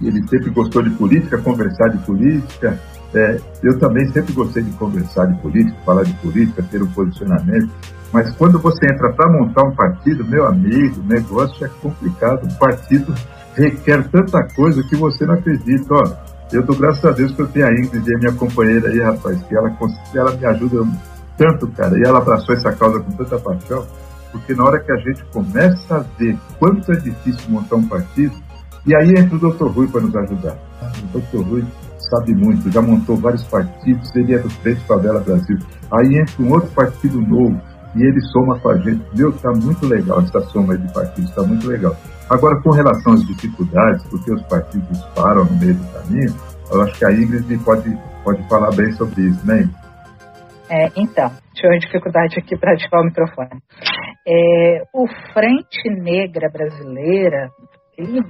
ele sempre gostou de política, conversar de política. É, eu também sempre gostei de conversar de política, falar de política, ter um posicionamento. Mas quando você entra para montar um partido, meu amigo, o negócio é complicado. O partido requer tanta coisa que você não acredita. Ó, eu dou graças a Deus que eu tenho a Ingrid, minha companheira aí, rapaz, que ela, ela me ajuda tanto, cara, e ela abraçou essa causa com tanta paixão, porque na hora que a gente começa a ver quanto é difícil montar um partido, e aí entra o doutor Rui para nos ajudar. O doutor Rui sabe muito, já montou vários partidos, ele é do Frente Favela Brasil. Aí entra um outro partido novo e ele soma com a gente. Meu, está muito legal essa soma de partidos, está muito legal. Agora, com relação às dificuldades, porque os partidos param no meio do caminho, eu acho que a Ingrid pode, pode falar bem sobre isso, né? É, então, eu dificuldade aqui para ativar o microfone. É, o Frente Negra Brasileira, ele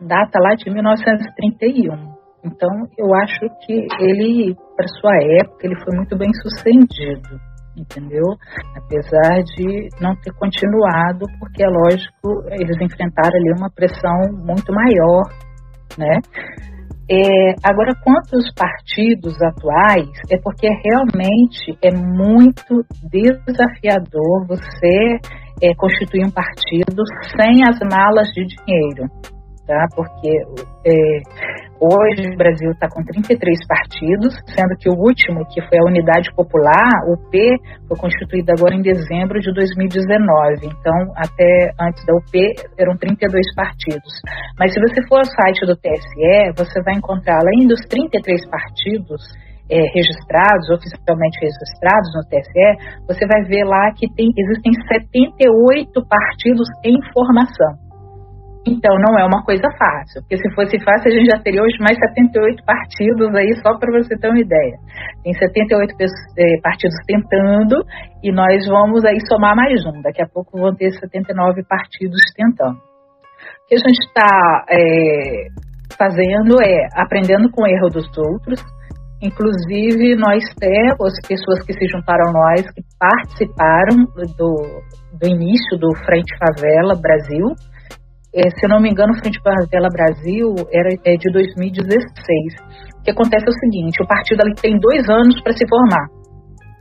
data lá de 1931. Então, eu acho que ele, para sua época, ele foi muito bem sucedido, entendeu? Apesar de não ter continuado, porque é lógico, eles enfrentaram ali uma pressão muito maior, né? É, agora, quanto aos partidos atuais, é porque realmente é muito desafiador você é, constituir um partido sem as malas de dinheiro tá? Porque é, hoje o Brasil está com 33 partidos, sendo que o último, que foi a Unidade Popular, o P, foi constituído agora em dezembro de 2019. Então, até antes da UP, eram 32 partidos. Mas se você for ao site do TSE, você vai encontrar, além dos 33 partidos, é, registrados, oficialmente registrados no TSE, você vai ver lá que tem, existem 78 partidos em formação. Então, não é uma coisa fácil, porque se fosse fácil, a gente já teria hoje mais 78 partidos aí, só para você ter uma ideia. Tem 78 eh, partidos tentando e nós vamos aí somar mais um. Daqui a pouco vão ter 79 partidos tentando. O que a gente está é, eh, fazendo é aprendendo com o erro dos outros. Inclusive, nós temos pessoas que se juntaram a nós, que participaram do, do início do Frente Favela Brasil, é, se não me engano, Frente Favela Brasil era é de 2016. O que acontece é o seguinte: o partido tem dois anos para se formar.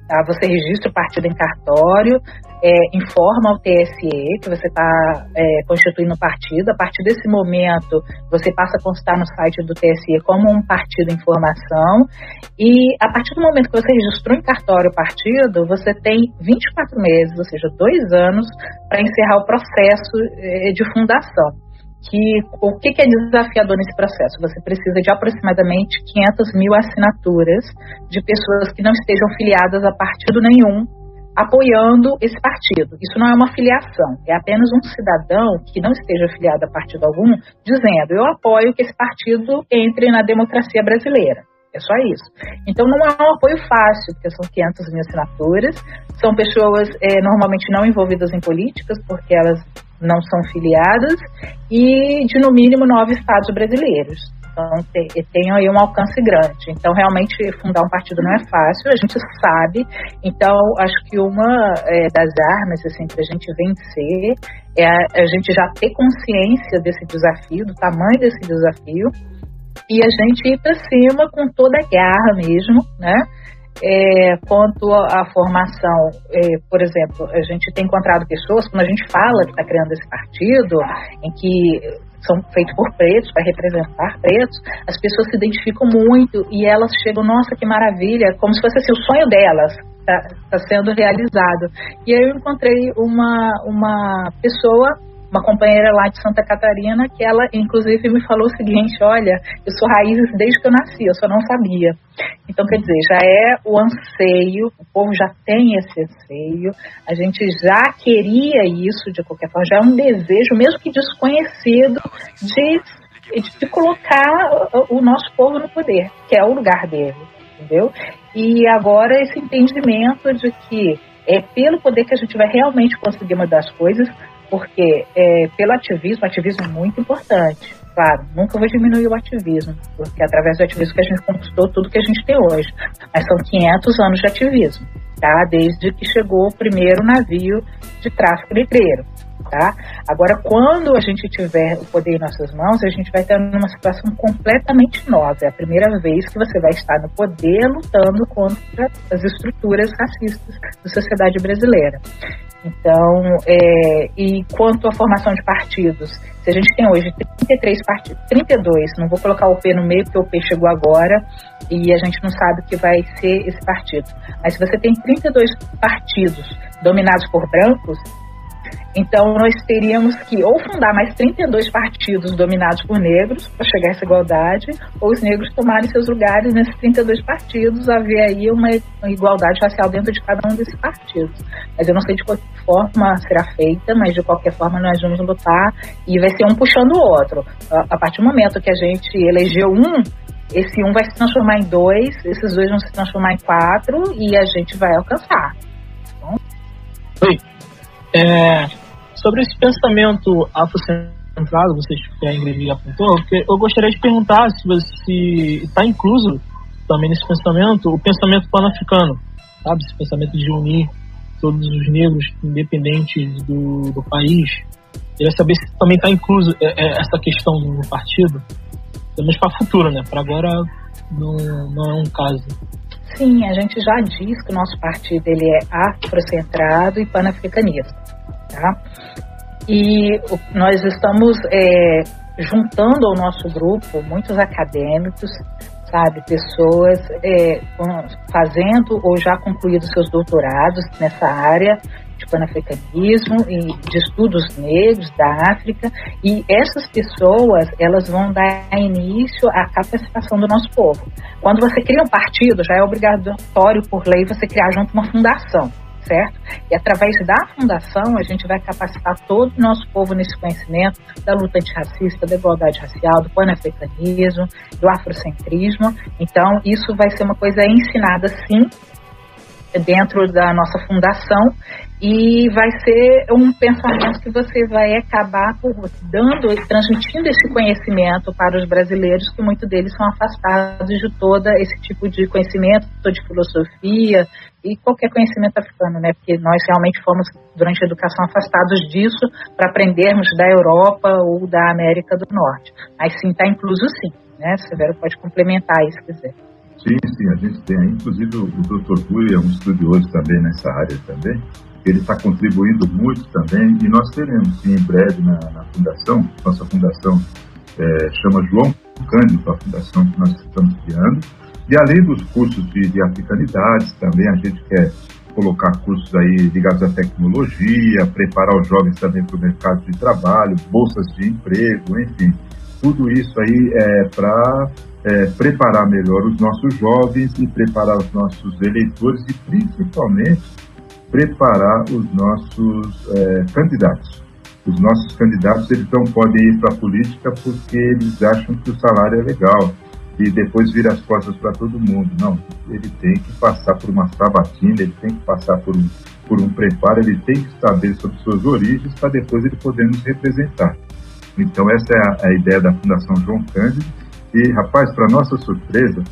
Tá? Você registra o partido em cartório, é, informa ao TSE que você está é, constituindo o partido. A partir desse momento, você passa a constar no site do TSE como um partido em formação. E a partir do momento que você registrou em cartório o partido, você tem 24 meses, ou seja, dois anos, para encerrar o processo é, de fundação que o que, é desafiador nesse processo? Você precisa de aproximadamente 500 mil assinaturas de pessoas que não estejam filiadas a partido nenhum apoiando esse partido. Isso não é uma filiação, é apenas um cidadão que não esteja filiado a partido algum dizendo: eu apoio que esse partido entre na democracia brasileira. É só isso. Então não é um apoio fácil, porque são 500 mil assinaturas, são pessoas é, normalmente não envolvidas em políticas, porque elas não são filiadas, e de no mínimo nove estados brasileiros. Então, tem, aí um alcance grande. Então, realmente, fundar um partido não é fácil, a gente sabe. Então, acho que uma é, das armas, assim, para a gente vencer é a, a gente já ter consciência desse desafio, do tamanho desse desafio, e a gente ir para cima com toda a garra mesmo, né? É, quanto à formação, é, por exemplo, a gente tem encontrado pessoas, quando a gente fala que está criando esse partido, em que são feitos por pretos, para representar pretos, as pessoas se identificam muito e elas chegam, nossa, que maravilha, como se fosse assim, o sonho delas está tá sendo realizado. E aí eu encontrei uma, uma pessoa uma companheira lá de Santa Catarina que ela, inclusive, me falou o seguinte: olha, eu sou raízes desde que eu nasci, eu só não sabia. Então, quer dizer, já é o anseio, o povo já tem esse anseio, a gente já queria isso de qualquer forma, já é um desejo, mesmo que desconhecido, de, de colocar o nosso povo no poder, que é o lugar dele, entendeu? E agora esse entendimento de que é pelo poder que a gente vai realmente conseguir mudar as coisas, porque é, pelo ativismo, ativismo é muito importante. Claro, nunca vou diminuir o ativismo, porque é através do ativismo que a gente conquistou tudo que a gente tem hoje. Mas são 500 anos de ativismo, tá? Desde que chegou o primeiro navio de tráfico negreiro. Tá? Agora, quando a gente tiver o poder em nossas mãos, a gente vai estar numa situação completamente nova. É a primeira vez que você vai estar no poder lutando contra as estruturas racistas da sociedade brasileira. Então, é, e quanto à formação de partidos, se a gente tem hoje 33 partidos, 32, não vou colocar o P no meio porque o P chegou agora e a gente não sabe o que vai ser esse partido. Mas se você tem 32 partidos dominados por brancos, então, nós teríamos que ou fundar mais 32 partidos dominados por negros para chegar a essa igualdade, ou os negros tomarem seus lugares nesses 32 partidos, haver aí uma, igualdade racial dentro de cada um desses partidos. Mas eu não sei de qual forma será feita, mas de qualquer forma nós vamos lutar e vai ser um puxando o outro. A, partir do momento que a gente elegeu um, esse um vai se transformar em dois, esses dois vão se transformar em quatro e a gente vai alcançar. Bom? Oi. É, sobre esse pensamento afrocentrado, vocês que a Ingrid apontou, eu gostaria de perguntar se está incluso também nesse pensamento o pensamento pan-africano, sabe? Esse pensamento de unir todos os negros, independentes do, do país. Queria saber se também está incluso é, é, essa questão no partido, pelo menos para o futuro, né? Para agora não, não é um caso. Sim, a gente já diz que o nosso partido ele é afrocentrado e panafricanista, tá? E nós estamos é, juntando ao nosso grupo muitos acadêmicos, sabe, pessoas é, fazendo ou já concluído seus doutorados nessa área de panafricanismo e de estudos negros da África e essas pessoas elas vão dar início à capacitação do nosso povo. Quando você cria um partido, já é obrigatório por lei você criar junto uma fundação certo? E através da fundação a gente vai capacitar todo o nosso povo nesse conhecimento da luta antirracista, da igualdade racial, do panafricanismo, do afrocentrismo. Então, isso vai ser uma coisa ensinada sim dentro da nossa fundação e vai ser um pensamento que você vai acabar por dando e transmitindo esse conhecimento para os brasileiros que muitos deles são afastados de todo esse tipo de conhecimento, de filosofia e qualquer conhecimento africano, né? Porque nós realmente fomos durante a educação afastados disso para aprendermos da Europa ou da América do Norte. Mas sim, está incluso sim, né? Severo pode complementar aí se quiser. Sim, sim, a gente tem, inclusive o, Dr. Rui é um estudioso também nessa área também, ele está contribuindo muito também, e nós teremos sim, em breve na, na fundação, nossa fundação é, chama João Cândido, a fundação que nós estamos criando, e além dos cursos de, de africanidades, também a gente quer colocar cursos aí ligados à tecnologia, preparar os jovens também para o mercado de trabalho, bolsas de emprego, enfim. Tudo isso aí é para é, preparar melhor os nossos jovens e preparar os nossos eleitores e principalmente preparar os nossos é, candidatos. Os nossos candidatos eles não podem ir para a política porque eles acham que o salário é legal e depois vira as costas para todo mundo. Não, ele tem que passar por uma sabatina, ele tem que passar por um, por um preparo, ele tem que saber sobre suas origens para depois ele poder nos representar. Então essa é a, a ideia da Fundação João Cândido e, rapaz, para nossa surpresa,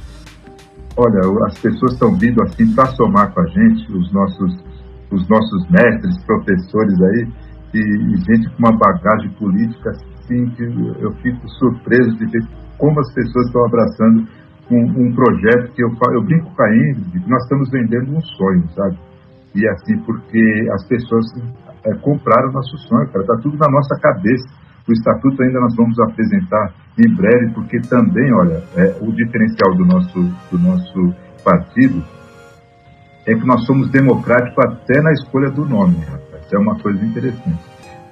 olha, as pessoas estão vindo assim para somar com a gente, os nossos, os nossos mestres, professores aí, e, e gente com uma bagagem política assim que eu fico surpreso de ver como as pessoas estão abraçando um, um projeto que eu, eu brinco com a Ingrid, nós estamos vendendo um sonho, sabe? E assim, porque as pessoas é, compraram o nosso sonho, cara, está tudo na nossa cabeça. O estatuto ainda nós vamos apresentar em breve, porque também, olha, é, o diferencial do nosso, do nosso partido é que nós somos democráticos até na escolha do nome, rapaz. É uma coisa interessante.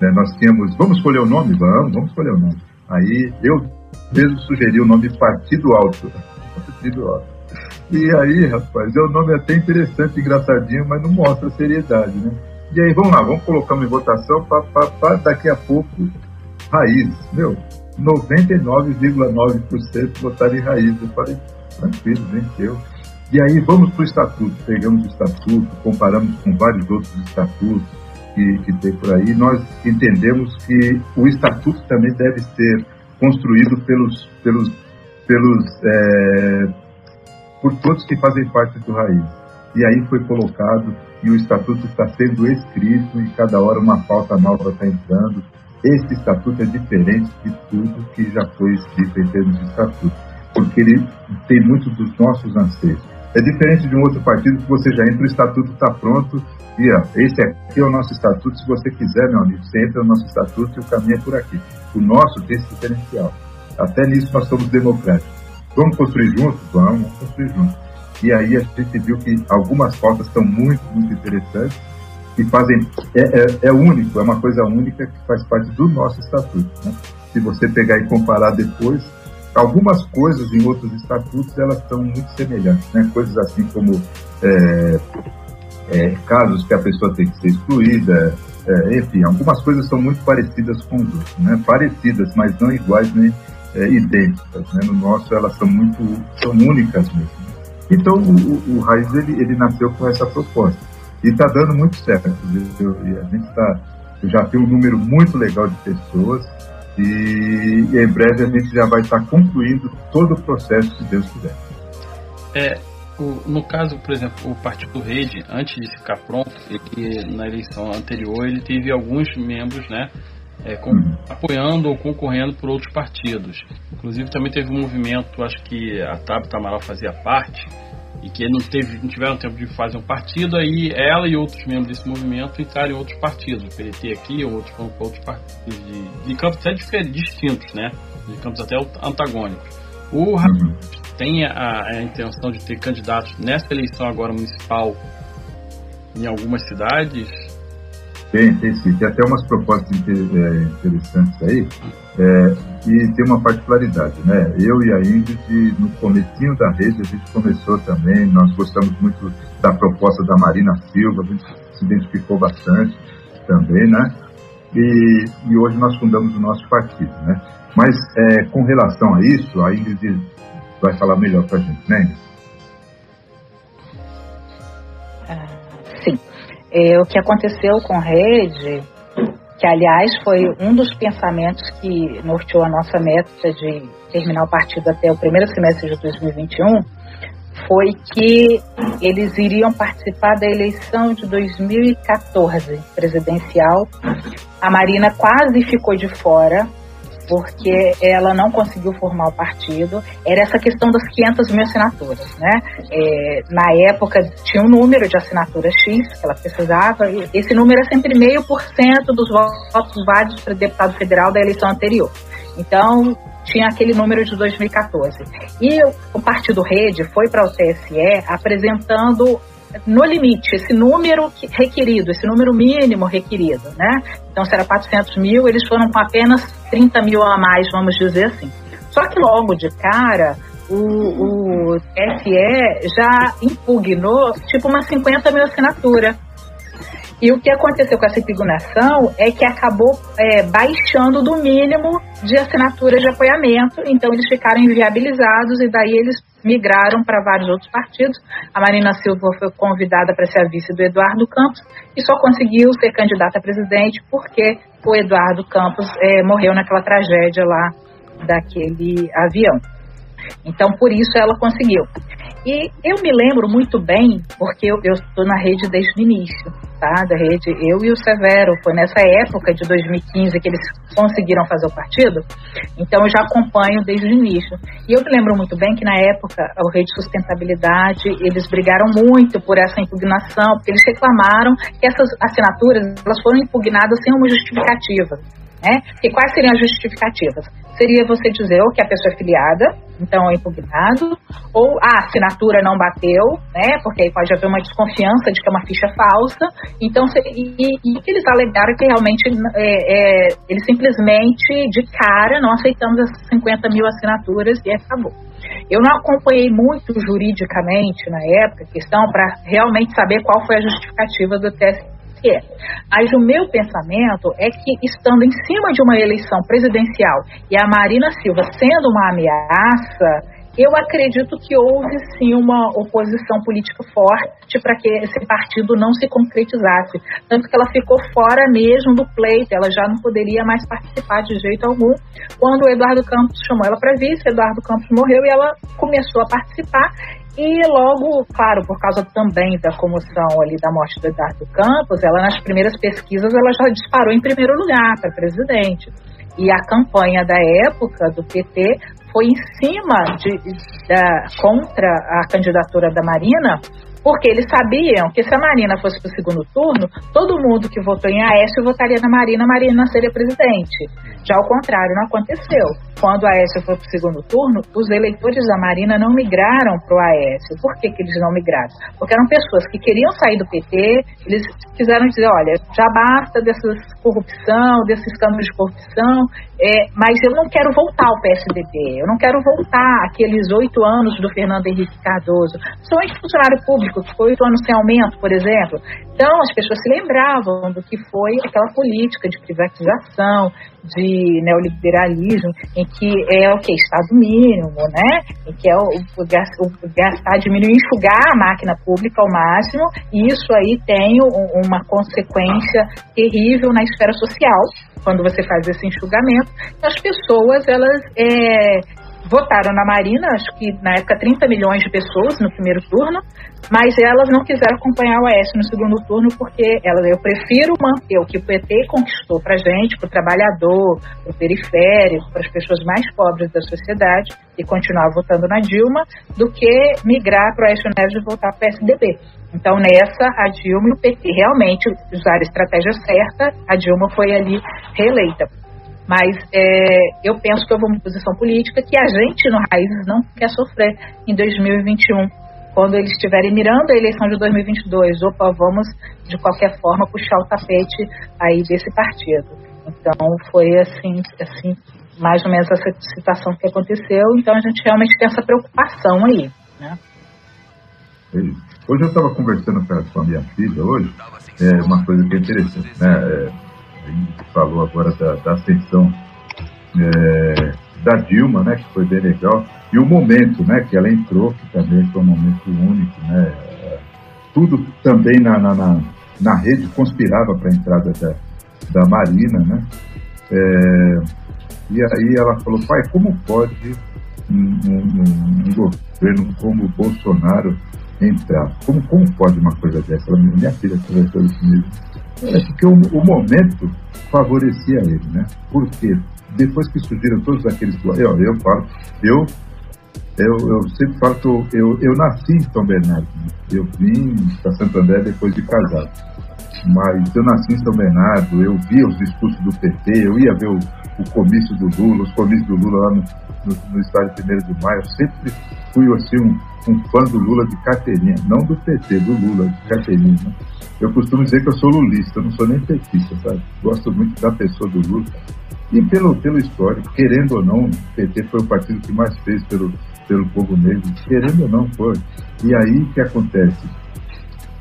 Né? Nós tínhamos, vamos escolher o nome? Vamos, vamos escolher o nome. Aí eu mesmo sugeri o nome Partido Alto. Partido Alto. E aí, rapaz, é um nome até interessante, engraçadinho, mas não mostra seriedade, né? E aí, vamos lá, vamos colocar uma votação para daqui a pouco raiz. Meu, 99,9% votaram em raiz. Eu falei, tranquilo, venceu. E aí vamos para o estatuto. Pegamos o estatuto, comparamos com vários outros estatutos que, que tem por aí. Nós entendemos que o estatuto também deve ser construído pelos, pelos, pelos é, por todos que fazem parte do raiz. E aí foi colocado e o estatuto está sendo escrito e cada hora uma pauta nova está entrando. Esse estatuto é diferente de tudo que já foi escrito em termos de estatuto, porque ele tem muito dos nossos anseios. É diferente de um outro partido que você já entra, o estatuto está pronto e ó, esse aqui é o nosso estatuto. Se você quiser, meu amigo, você entra no nosso estatuto e o caminho é por aqui. O nosso tem esse diferencial. Até nisso nós somos democráticos. Vamos construir juntos? Vamos, construir juntos. E aí a gente viu que algumas pautas estão muito, muito interessantes e fazem. É, é, é, único, é uma coisa única que faz parte do nosso estatuto. Né? Se você pegar e comparar depois, algumas coisas em outros estatutos elas são muito semelhantes, né? Coisas assim como é, é, casos que a pessoa tem que ser excluída, é, enfim, algumas coisas são muito parecidas com os outros, né? Parecidas, mas não iguais nem é, idênticas, né? No nosso elas são muito, são únicas mesmo. Então o, o Raiz ele, ele nasceu com essa proposta e está dando muito certo. Eu, a gente está, já tem um número muito legal de pessoas e, e em breve a gente já vai estar concluindo todo o processo, se Deus quiser. É, o, no caso, por exemplo, o Partido Rede, antes de ficar pronto, ele, na eleição anterior, ele teve alguns membros, né, é, com, uhum. apoiando ou concorrendo por outros partidos. Inclusive também teve um movimento, acho que a Tabata Amaral fazia parte, e que não, teve, não tiveram tempo de fazer um partido, aí ela e outros membros desse movimento entraram em outros partidos, o PDT aqui, outros outros partidos de, de campos até distintos, né? De campos até antagônicos. O uhum. tem a, a, intenção de ter candidatos nessa eleição agora municipal em algumas cidades? Tem, tem sim. Tem até umas propostas é, interessantes aí. É, e tem uma particularidade, né? Eu e a Ingrid, no comecinho da rede, a gente começou também, nós gostamos muito da proposta da Marina Silva, a gente se identificou bastante também, né? E, e hoje nós fundamos o nosso partido, né? Mas é, com relação a isso, a Ingrid vai falar melhor para a gente, né, Ingrid? Ah, sim. É, o que aconteceu com Rede, que aliás foi um dos pensamentos que norteou a nossa meta de terminar o partido até o primeiro semestre de 2021, foi que eles iriam participar da eleição de 2014 presidencial. A Marina quase ficou de fora porque ela não conseguiu formar o partido, era essa questão das 500 mil assinaturas, né? É, na época tinha um número de assinaturas X que ela precisava, e esse número é sempre meio por cento dos votos válidos para deputado federal da eleição anterior. Então, tinha aquele número de 2014. E o Partido Rede foi para o TSE apresentando no limite, esse número requerido, esse número mínimo requerido, né? Então, se era 400 mil, eles foram com apenas 30 mil a mais, vamos dizer assim. Só que logo de cara, o, o TSE já impugnou tipo umas 50 mil assinaturas. E o que aconteceu com essa impugnação é que acabou é, baixando do mínimo de assinaturas de apoiamento, então eles ficaram inviabilizados e daí eles migraram para vários outros partidos. A Marina Silva foi convidada para ser a vice do Eduardo Campos e só conseguiu ser candidata a presidente porque o Eduardo Campos é, morreu naquela tragédia lá daquele avião. Então, por isso ela conseguiu. E eu me lembro muito bem, porque eu estou na rede desde o início, tá? Da rede, eu e o Severo, foi nessa época de 2015 que eles conseguiram fazer o partido, então eu já acompanho desde o início. E eu me lembro muito bem que na época, a Rede Sustentabilidade, eles brigaram muito por essa impugnação, porque eles reclamaram que essas assinaturas elas foram impugnadas sem uma justificativa. Né? E quais seriam as justificativas? Seria você dizer que a pessoa é filiada, então é impugnado, ou a assinatura não bateu, né? Porque aí pode haver uma desconfiança de que é uma ficha falsa. Então, e, e eles alegaram que realmente é, é, eles simplesmente de cara não aceitamos essas 50 mil assinaturas e acabou. Eu não acompanhei muito juridicamente na época a questão para realmente saber qual foi a justificativa do TSE é. Mas o meu pensamento é que, estando em cima de uma eleição presidencial e a Marina Silva sendo uma ameaça, eu acredito que houve sim uma oposição política forte para que esse partido não se concretizasse. Tanto que ela ficou fora mesmo do pleito, ela já não poderia mais participar de jeito algum. Quando o Eduardo Campos chamou ela para vice, Eduardo Campos morreu e ela começou a participar. E logo, claro, por causa também da comoção ali da morte do Eduardo Campos, ela nas primeiras pesquisas ela já disparou em primeiro lugar para presidente. E a campanha da época do PT foi em cima de, da, contra a candidatura da Marina, porque eles sabiam que se a Marina fosse para o segundo turno, todo mundo que votou em Aécio votaria na Marina, a Marina seria presidente. Já ao contrário, não aconteceu. Quando a Aécio foi para o segundo turno, os eleitores da Marina não migraram para o Aécio. Por que, que eles não migraram? Porque eram pessoas que queriam sair do PT, eles quiseram dizer, olha, já basta dessa corrupção, desse escândalo de corrupção, é, mas eu não quero voltar ao PSDB, eu não quero voltar aqueles oito anos do Fernando Henrique Cardoso. Sou ex-funcionário público, que foi oito anos sem aumento, por exemplo. Então, as pessoas se lembravam do que foi aquela política de privatização, de neoliberalismo, em que é o que? Estado mínimo, né? Que é o, o, o gastar, diminuir, enxugar a máquina pública ao máximo, e isso aí tem uma consequência terrível na esfera social, quando você faz esse enxugamento. As pessoas, elas é, votaram na Marina, acho que na época 30 milhões de pessoas no primeiro turno, mas elas não quiseram acompanhar o Aécio no segundo turno porque elas, eu prefiro manter o que o PT conquistou para gente, para o trabalhador, para o periférico, para as pessoas mais pobres da sociedade e continuar votando na Dilma, do que migrar para o Aécio Neves e voltar para o PSDB. Então, nessa, a Dilma e o PT realmente usaram a estratégia certa, a Dilma foi ali reeleita. Mas é, eu penso que houve uma posição política que a gente no Raízes não quer sofrer em 2021 quando eles estiverem mirando a eleição de 2022, opa, vamos de qualquer forma puxar o tapete aí desse partido. Então foi assim, assim mais ou menos essa situação que aconteceu. Então a gente realmente tem essa preocupação aí, né? Hoje eu estava conversando com a minha filha hoje, é uma coisa que é interessante, né? É, a gente falou agora da, da ascensão é, da Dilma, né? Que foi bem legal e o momento né, que ela entrou, que também foi um momento único, né? Tudo também na, na, na, na rede conspirava para a entrada da, da Marina, né? É, e aí ela falou, pai, como pode um, um, um governo como o Bolsonaro entrar? Como, como pode uma coisa dessa? Ela, minha filha conversou isso comigo. É porque o, o momento favorecia ele, né? Porque depois que surgiram todos aqueles... Eu, eu falo, eu eu, eu sempre falo que eu, eu, nasci em São Bernardo. Né? Eu vim para Santo André depois de casado. Mas eu nasci em São Bernardo, eu via os discursos do PT, eu ia ver o, o comício do Lula, os comícios do Lula lá no, no, no estádio 1 de maio. Eu sempre fui assim, um, um fã do Lula de carteirinha, não do PT, do Lula de carteirinha. Né? Eu costumo dizer que eu sou lulista, eu não sou nem petista, sabe? Gosto muito da pessoa do Lula. E pelo, pelo histórico, querendo ou não, o PT foi o partido que mais fez pelo, pelo povo negro, querendo ou não foi. E aí o que acontece?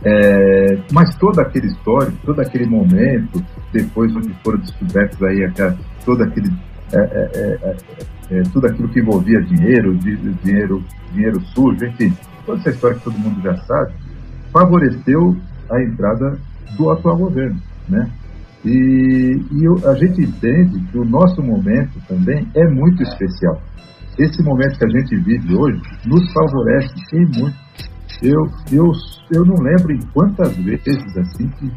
É, mas todo aquele histórico, todo aquele momento, depois onde foram descobertos aí aquela, todo aquele é é, é, tudo aquilo que envolvia dinheiro, dinheiro, dinheiro sujo, enfim, toda essa história que todo mundo já sabe, favoreceu a entrada do atual governo, né? E, e a gente entende que o nosso momento também é muito especial esse momento que a gente vive hoje nos favorece em muito. Eu, eu, eu não lembro em quantas vezes assim que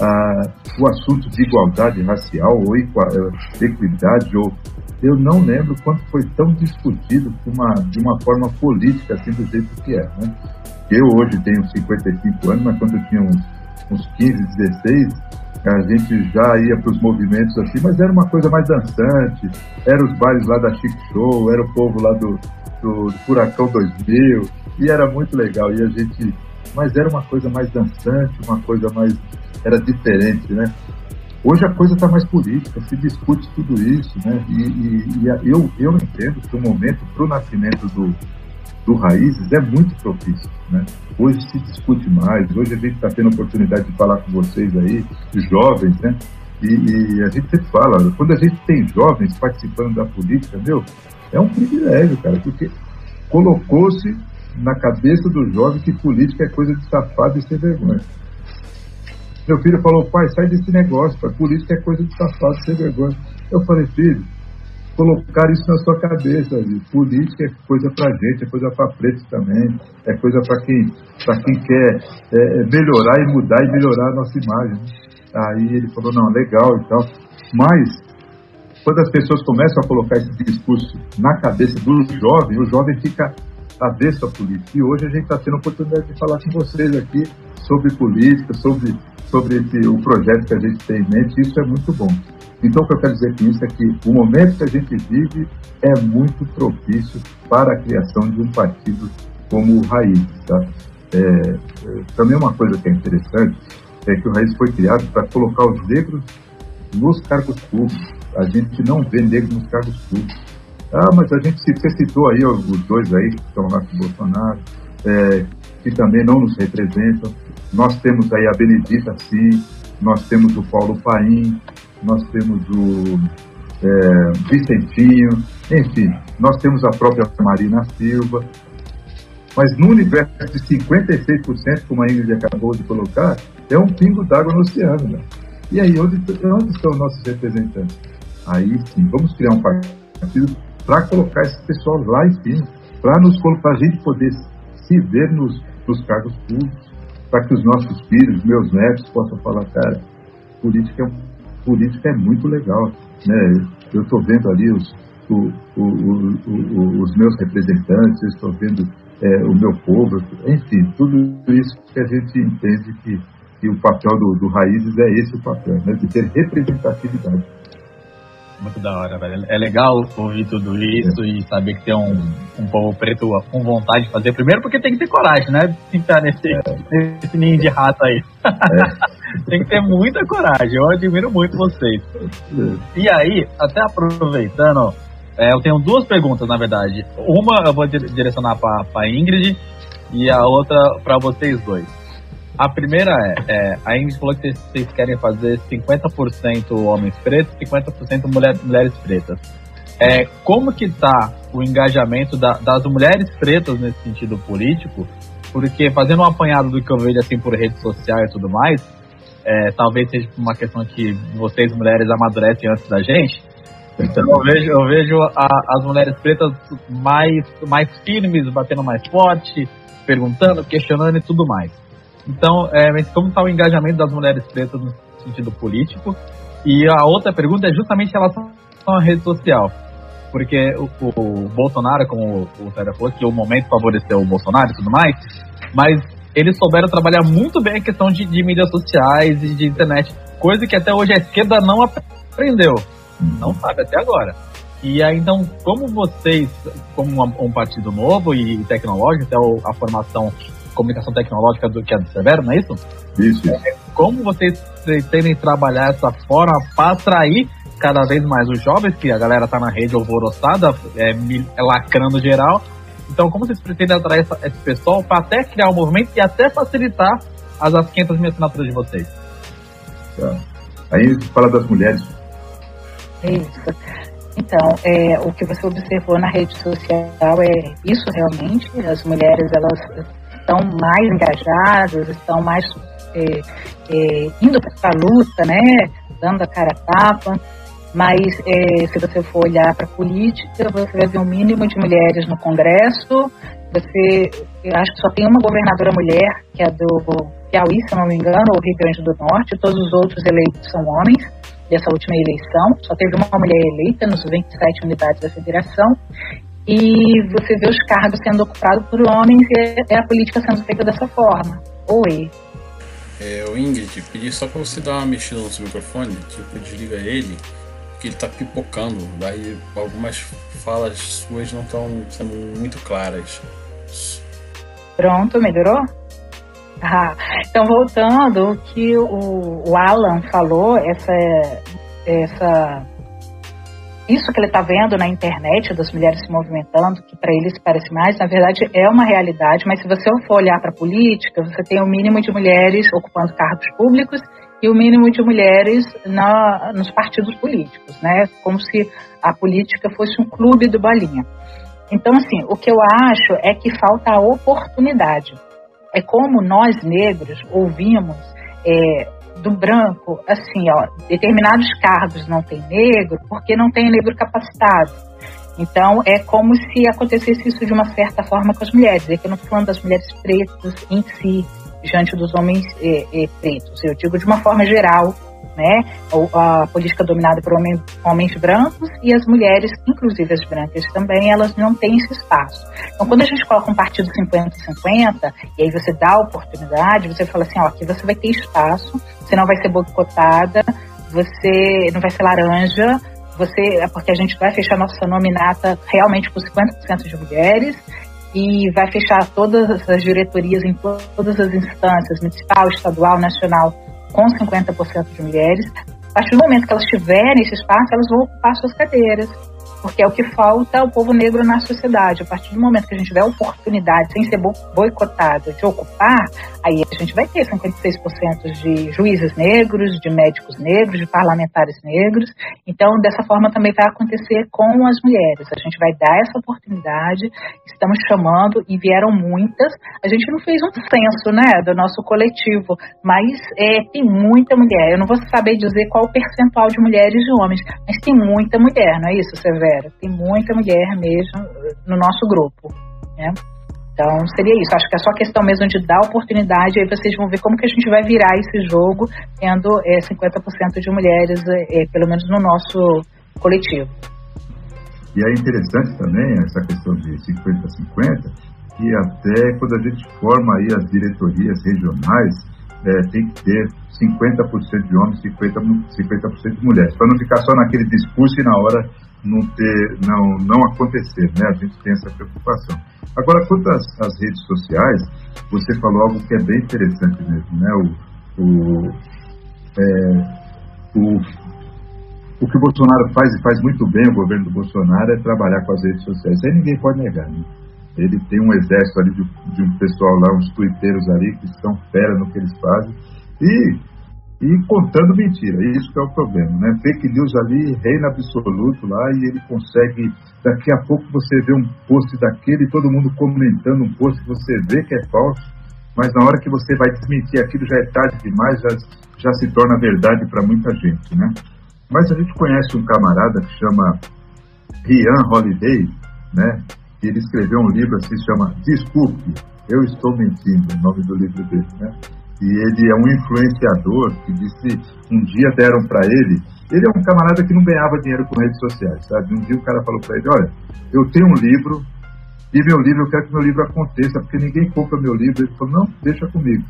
ah, o assunto de igualdade racial ou eh, equidade ou eu não lembro quanto foi tão discutido de uma, de uma forma política assim do jeito que é. Né? Eu hoje tenho 55 anos, mas quando eu tinha uns, uns 15, 16, a gente já ia para os movimentos assim, mas era uma coisa mais dançante, era os bailes lá da Chic Show, era o povo lá do, do, do Furacão 2000, e era muito legal, e a gente, mas era uma coisa mais dançante, uma coisa mais, era diferente, né? Hoje a coisa está mais política, se discute tudo isso, né? E, e, e eu, eu entendo que o momento para o nascimento do, do Raízes é muito propício. Né? Hoje se discute mais, hoje a gente está tendo a oportunidade de falar com vocês aí, jovens, né? E, e, a gente sempre fala, quando a gente tem jovens participando da política, meu, é um privilégio, cara, porque colocou-se na cabeça do jovem que política é coisa de safado e sem vergonha. Meu filho falou, pai, sai desse negócio, pai, política é coisa de safado e sem vergonha. Eu falei, filho, colocar isso na sua cabeça. Viu? Política é coisa para gente, é coisa para preto também, é coisa para quem, quem quer é, é, melhorar e mudar e melhorar a nossa imagem. Aí ele falou, não, legal e tal. Mas, quando as pessoas começam a colocar esse discurso na cabeça do jovem, o jovem fica avesso à política. E hoje a gente está tendo a oportunidade de falar com vocês aqui sobre política, sobre, sobre esse, o projeto que a gente tem em mente. Isso é muito bom. Então, o que eu quero dizer com isso é que o momento que a gente vive é muito propício para a criação de um partido como o Raiz. Tá? É, é, também uma coisa que é interessante é que o Raiz foi criado para colocar os negros nos cargos públicos. A gente não vê negros nos cargos públicos. Ah, mas a gente você citou aí os dois aí que estão lá com o Bolsonaro, é, que também não nos representam. Nós temos aí a Benedita, sim, nós temos o Paulo Paim, nós temos o é, Vicentinho, enfim, nós temos a própria Marina Silva. Mas no universo de 56%, como a Ingrid acabou de colocar, é um pingo d'água no oceano. Né? E aí, onde, onde estão nossos representantes? Aí sim, vamos criar um partido para colocar esse pessoal lá em cima, para a gente poder se ver nos, nos cargos públicos, para que os nossos filhos, meus netos, possam falar, cara, política é política é muito legal. Né? Eu estou vendo ali os, o, o, o, os meus representantes, estou vendo é, o meu povo, enfim, tudo isso que a gente entende que, que o papel do, do Raízes é esse o papel, né? de ter representatividade. Muito da hora, velho. É legal ouvir tudo isso e saber que tem um, um povo preto com vontade de fazer. Primeiro porque tem que ter coragem, né? De entrar nesse, é. nesse ninho de rato aí. É. tem que ter muita coragem. Eu admiro muito vocês. É. E aí, até aproveitando, é, eu tenho duas perguntas, na verdade. Uma eu vou direcionar para Ingrid e a outra para vocês dois. A primeira é, é a Ingrid falou que vocês querem fazer 50% homens pretos, 50% mulher, mulheres pretas. É, como que está o engajamento da, das mulheres pretas nesse sentido político? Porque fazendo um apanhado do que eu vejo assim por rede social e tudo mais, é, talvez seja uma questão que vocês mulheres amadurecem antes da gente. Então eu vejo, eu vejo a, as mulheres pretas mais, mais firmes, batendo mais forte, perguntando, questionando e tudo mais. Então, é, como está o engajamento das mulheres pretas no sentido político? E a outra pergunta é justamente em relação à rede social. Porque o, o Bolsonaro, como o Sérgio falou, que o momento favoreceu o Bolsonaro e tudo mais, mas eles souberam trabalhar muito bem a questão de, de mídias sociais e de internet, coisa que até hoje a esquerda não aprendeu. Não sabe até agora. E aí, então, como vocês, como um partido novo e tecnológico, até a formação comunicação tecnológica do que é do Severo, não é isso? Isso. É, como vocês pretendem trabalhar essa forma para atrair cada vez mais os jovens, que a galera tá na rede alvoroçada, é, é lacrando geral. Então, como vocês pretendem atrair essa, esse pessoal para até criar um movimento e até facilitar as, as 500 mil assinaturas de vocês? Tá. Aí fala das mulheres. Isso. Então, é, o que você observou na rede social é isso realmente. As mulheres, elas estão mais engajadas, estão mais é, é, indo para a luta, né? Dando a cara a tapa. mas é, se você for olhar para a política, você vai ver um mínimo de mulheres no Congresso. Você, eu acho que só tem uma governadora mulher, que é do Piauí, se não me engano, ou Rio Grande do Norte. Todos os outros eleitos são homens dessa última eleição. Só teve uma mulher eleita nos 27 unidades da federação. E você vê os cargos sendo ocupados por homens e é a política sendo feita dessa forma. Oi. É, o Ingrid, pedi só para você dar uma mexida no seu microfone, tipo, desliga ele que ele tá pipocando. Daí algumas falas suas não estão sendo muito claras. Pronto, melhorou? Ah, então voltando o que o, o Alan falou, essa, essa isso que ele está vendo na internet das mulheres se movimentando, que para eles parece mais, na verdade é uma realidade, mas se você for olhar para a política, você tem o mínimo de mulheres ocupando cargos públicos e o mínimo de mulheres na, nos partidos políticos, né? Como se a política fosse um clube do balinha. Então, assim, o que eu acho é que falta a oportunidade. É como nós negros ouvimos é, do branco, assim, ó, determinados cargos não tem negro porque não tem negro capacitado. Então, é como se acontecesse isso de uma certa forma com as mulheres. É que eu não estou falando das mulheres pretas em si, diante dos homens eh, eh, pretos. Eu digo de uma forma geral, né? A política dominada por homens, brancos e as mulheres, inclusive as brancas também, elas não têm esse espaço. Então, quando a gente coloca um partido 50-50, e aí você dá a oportunidade, você fala assim, ó, aqui você vai ter espaço, você não vai ser boicotada, você não vai ser laranja, você, é porque a gente vai fechar nossa nominata realmente com 50% de mulheres, e vai fechar todas as diretorias em todas as instâncias, municipal, estadual, nacional, com 50% de mulheres. A partir do momento que elas tiverem esse espaço, elas vão ocupar suas cadeiras porque é o que falta ao povo negro na sociedade. A partir do momento que a gente tiver oportunidade, sem ser boicotado, de ocupar, aí a gente vai ter 56% de juízes negros, de médicos negros, de parlamentares negros. Então, dessa forma também vai acontecer com as mulheres. A gente vai dar essa oportunidade, estamos chamando e vieram muitas. A gente não fez um censo, né, do nosso coletivo, mas é, tem muita mulher. Eu não vou saber dizer qual o percentual de mulheres e de homens, mas tem muita mulher, não é isso, Severo? Tem muita mulher mesmo no nosso grupo, né? Então, seria isso. Acho que é só questão mesmo de dar oportunidade, aí vocês vão ver como que a gente vai virar esse jogo, tendo é, 50% de mulheres, é, pelo menos no nosso coletivo. E é interessante também essa questão de 50-50, que até quando a gente forma aí as diretorias regionais, é, tem que ter 50% de homens, 50%, 50 de mulheres, para não ficar só naquele discurso e na hora não ter, não, não acontecer, né? A gente tem essa preocupação. Agora, quanto às, às redes sociais, você falou algo que é bem interessante mesmo, né? O, o, é, o, o que o Bolsonaro faz e faz muito bem, o governo do Bolsonaro, é trabalhar com as redes sociais. Aí ninguém pode negar, né? Ele tem um exército ali de, de um pessoal lá, uns tuiteiros ali, que estão fera no que eles fazem. E e contando mentira. Isso que é o problema, né? Fake news ali reina absoluto lá e ele consegue. Daqui a pouco você vê um post daquele, todo mundo comentando um post você vê que é falso, mas na hora que você vai desmentir aquilo já é tarde demais, já, já se torna verdade para muita gente, né? Mas a gente conhece um camarada que chama Rian Holiday, né? Ele escreveu um livro assim, chama Desculpe, eu estou mentindo, o nome do livro dele, né? E ele é um influenciador que disse um dia deram para ele. Ele é um camarada que não ganhava dinheiro com redes sociais, sabe? Um dia o cara falou para ele: Olha, eu tenho um livro e meu livro, eu quero que meu livro aconteça, porque ninguém compra meu livro. Ele falou: Não, deixa comigo.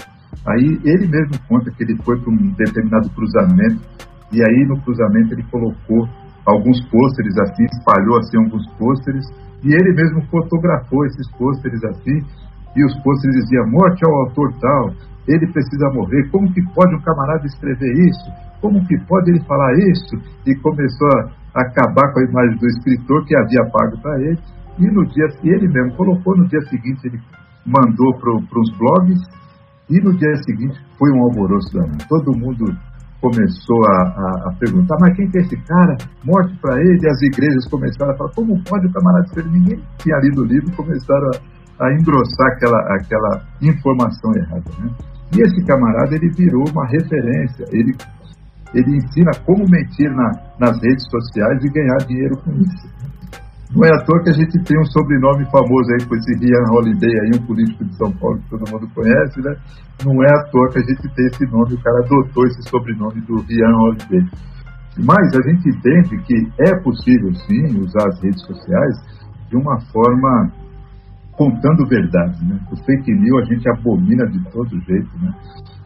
Aí ele mesmo conta que ele foi para um determinado cruzamento e aí no cruzamento ele colocou alguns pôsteres assim, espalhou assim alguns pôsteres e ele mesmo fotografou esses pôsteres assim e os pôsteres diziam morte ao autor tal, ele precisa morrer. Como que pode um camarada escrever isso? Como que pode ele falar isso? E começou a acabar com a imagem do escritor que havia pago para ele. E no dia, ele mesmo colocou, no dia seguinte ele mandou para os blogs, e no dia seguinte foi um alvoroço da Todo mundo começou a, a, a, perguntar, mas quem que é esse cara? Morte para ele, e as igrejas começaram a falar, como pode o camarada escrever? Ninguém tinha lido o livro, começaram a, a engrossar aquela, aquela informação errada. Né? E esse camarada, ele virou uma referência. Ele ele ensina como mentir na, nas redes sociais e ganhar dinheiro com isso. Não é à toa que a gente tem um sobrenome famoso aí com esse Rian Holiday aí, um político de São Paulo que todo mundo conhece, né? Não é à toa que a gente tem esse nome, o cara adotou esse sobrenome do Rian Holiday. Mas a gente entende que é possível sim usar as redes sociais de uma forma contando verdade, né? O fake news a gente abomina de todo jeito, né?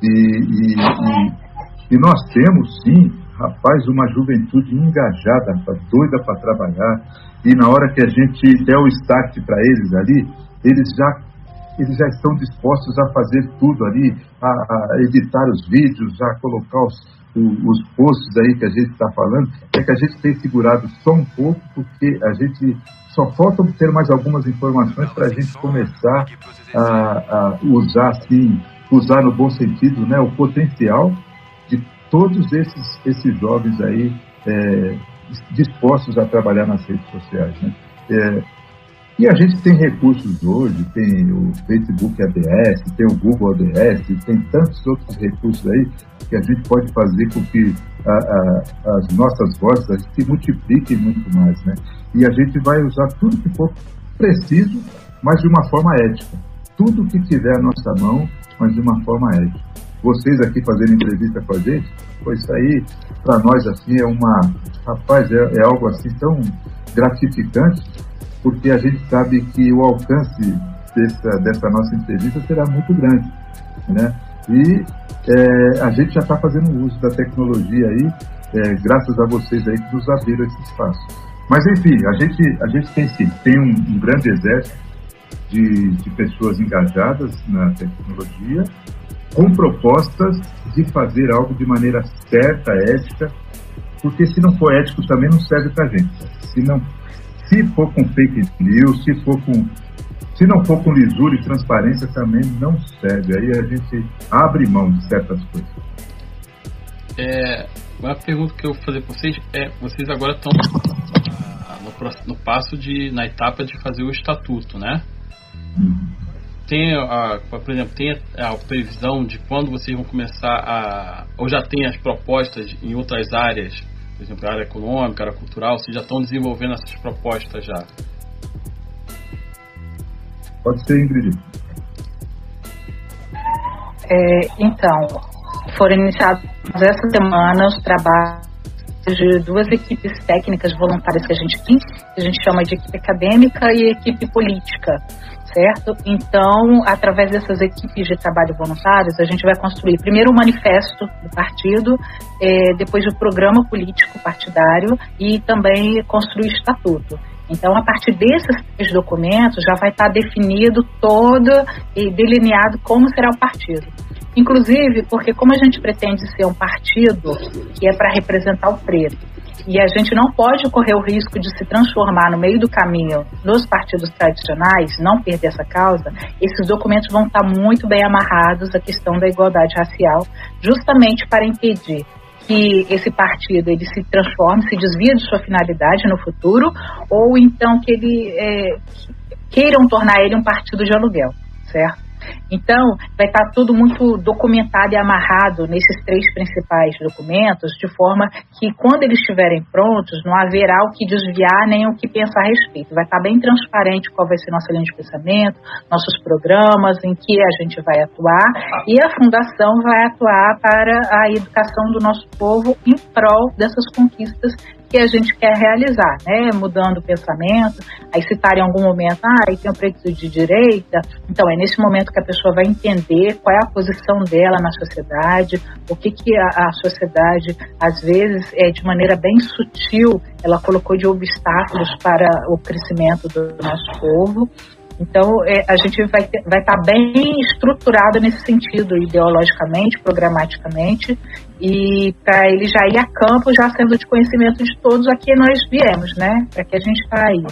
E, e, e, e nós temos sim, rapaz, uma juventude engajada, doida para trabalhar, e na hora que a gente der o start para eles ali, eles já eles já estão dispostos a fazer tudo ali, a, a editar os vídeos, a colocar os, os posts aí que a gente está falando, é que a gente tem segurado só um pouco, porque a gente só falta obter mais algumas informações para a gente começar a, a, usar assim, usar no bom sentido, né, o potencial de todos esses, esses jovens aí é, dispostos a trabalhar nas redes sociais. Né? É, e a gente tem recursos hoje, tem o Facebook ADS, tem o Google ADS, tem tantos outros recursos aí que a gente pode fazer com que a, a, as nossas vozes se multipliquem muito mais, né? E a gente vai usar tudo que for preciso, mas de uma forma ética. Tudo que tiver à nossa mão, mas de uma forma ética. Vocês aqui fazendo entrevista com a gente, pois isso aí, para nós, assim, é uma... Rapaz, é, é algo assim tão gratificante porque a gente sabe que o alcance dessa, dessa nossa entrevista será muito grande, né? E é, a gente já está fazendo uso da tecnologia aí, é, graças a vocês aí que nos abriram esse espaço. Mas enfim, a gente, a gente tem sim, tem um, um grande exército de, de pessoas engajadas na tecnologia, com propostas de fazer algo de maneira certa, ética, porque se não for ético também não serve para gente. Se não se for com fake news, se for com. Se não for com lisura e transparência, também não serve. Aí a gente abre mão de certas coisas. É, uma pergunta que eu vou fazer para vocês é: vocês agora estão no, no, passo de, na etapa de fazer o estatuto, né? Tem, a, por exemplo, tem a previsão de quando vocês vão começar a. ou já tem as propostas em outras áreas por exemplo, a área econômica, a área cultural, vocês já estão desenvolvendo essas propostas já? Pode ser, Ingrid. É, então, foram iniciados essa semana os trabalhos de duas equipes técnicas voluntárias que a gente tem, que a gente chama de equipe acadêmica e equipe política certo? Então, através dessas equipes de trabalho voluntários, a gente vai construir primeiro o manifesto do partido, é, depois o programa político partidário e também construir o estatuto. Então, a partir desses três documentos, já vai estar definido todo e delineado como será o partido. Inclusive, porque como a gente pretende ser um partido que é para representar o preto, e a gente não pode correr o risco de se transformar no meio do caminho nos partidos tradicionais, não perder essa causa, esses documentos vão estar muito bem amarrados à questão da igualdade racial, justamente para impedir que esse partido ele se transforme, se desvie de sua finalidade no futuro, ou então que ele é, queiram tornar ele um partido de aluguel, certo? Então, vai estar tudo muito documentado e amarrado nesses três principais documentos, de forma que, quando eles estiverem prontos, não haverá o que desviar nem o que pensar a respeito. Vai estar bem transparente qual vai ser nossa linha de pensamento, nossos programas, em que a gente vai atuar, e a Fundação vai atuar para a educação do nosso povo em prol dessas conquistas que a gente quer realizar, né? Mudando o pensamento, aí citar em algum momento, ah, aí tem o preto de direita. Então, é nesse momento que a pessoa vai entender qual é a posição dela na sociedade, o que, que a, a sociedade, às vezes, é, de maneira bem sutil, ela colocou de obstáculos para o crescimento do nosso povo. Então, é, a gente vai estar vai tá bem estruturado nesse sentido, ideologicamente, programaticamente, e para ele já ir a campo, já sendo de conhecimento de todos a que nós viemos, né? Para que a gente está aí.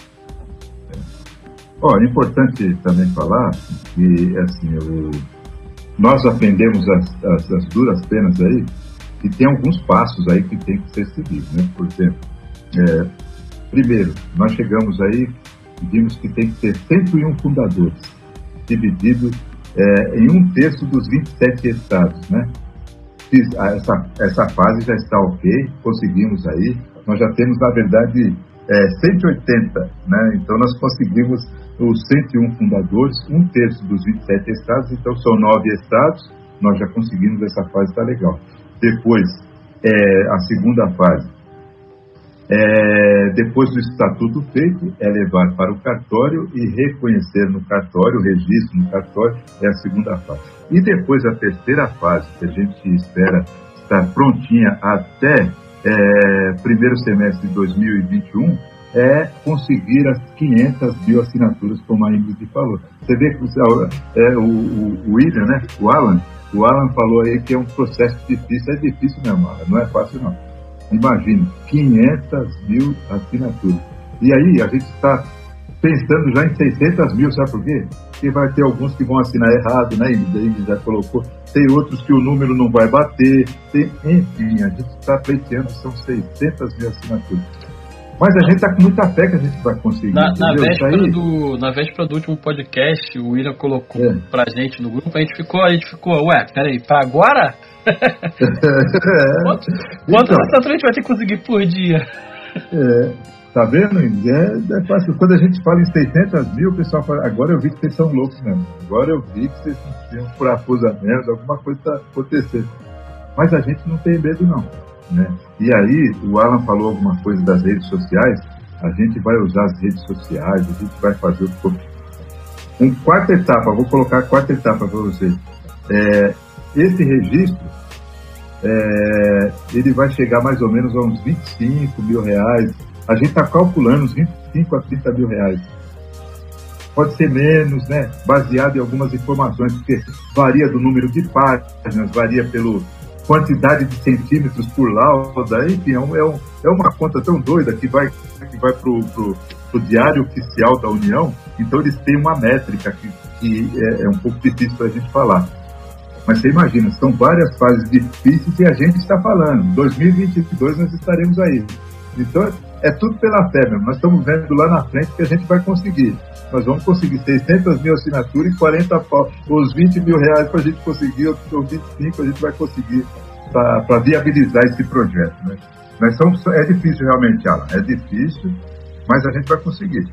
Ó, é importante também falar que, assim, eu, nós aprendemos as, as, as, duras penas aí, e tem alguns passos aí que tem que ser seguidos, né? Por exemplo, é, primeiro, nós chegamos aí vimos que tem que ter 101 fundadores, dividido é, em um terço dos 27 estados, né? essa, essa fase já está ok, conseguimos aí. Nós já temos, na verdade, é, 180, né? Então nós conseguimos os 101 fundadores, um terço dos 27 estados, então são nove estados, nós já conseguimos essa fase, está legal. Depois, é, a segunda fase, é, depois do estatuto feito, é levar para o cartório e reconhecer no cartório, o registro no cartório, é a segunda fase. E depois a terceira fase, que a gente espera estar prontinha até é, primeiro semestre de 2021, é conseguir as 500 bioassinaturas, como a Ingrid falou. Você vê que é, o, o, William, né, o Alan, o Alan falou aí que é um processo difícil, é difícil mesmo, Alan, não é fácil não. Imagine, 500 mil assinaturas. E aí a gente está pensando já em 600 mil, sabe por quê? Porque vai ter alguns que vão assinar errado, né? Ele já colocou. Tem outros que o número não vai bater. Tem... Enfim, a gente está pleiteando, são 600 mil assinaturas. Mas a gente está com muita fé que a gente vai conseguir. Na, na véspera, do, na véspera do último podcast, o William colocou é. pra gente no grupo, a gente ficou, a gente ficou, ué, peraí, pra agora? Quanto, quanto então, a gente vai ter que conseguir por dia? É. Tá vendo? É, é fácil. Quando a gente fala em 600 mil, o pessoal fala, agora eu vi que vocês são loucos mesmo. Agora eu vi que vocês têm um parafusamento, alguma coisa está acontecendo. Mas a gente não tem medo, não. Né? E aí, o Alan falou alguma coisa das redes sociais, a gente vai usar as redes sociais, a gente vai fazer o um quarta etapa, vou colocar a quarta etapa para vocês. É, esse registro, é, ele vai chegar mais ou menos a uns 25 mil reais. A gente está calculando uns 25 a 30 mil reais. Pode ser menos, né? Baseado em algumas informações, porque varia do número de páginas, varia pelo, quantidade de centímetros por lauda, enfim, é, um, é, um, é uma conta tão doida que vai, que vai para o Diário Oficial da União, então eles têm uma métrica que, que é, é um pouco difícil para a gente falar. Mas você imagina, são várias fases difíceis e a gente está falando. 2022 nós estaremos aí. Então, é tudo pela fé mesmo. Nós estamos vendo lá na frente que a gente vai conseguir. Nós vamos conseguir 600 mil assinaturas e 40 pau, os 20 mil reais para a gente conseguir, ou 25 a gente vai conseguir para viabilizar esse projeto. Né? Nós somos, é difícil realmente, Alan, é difícil, mas a gente vai conseguir.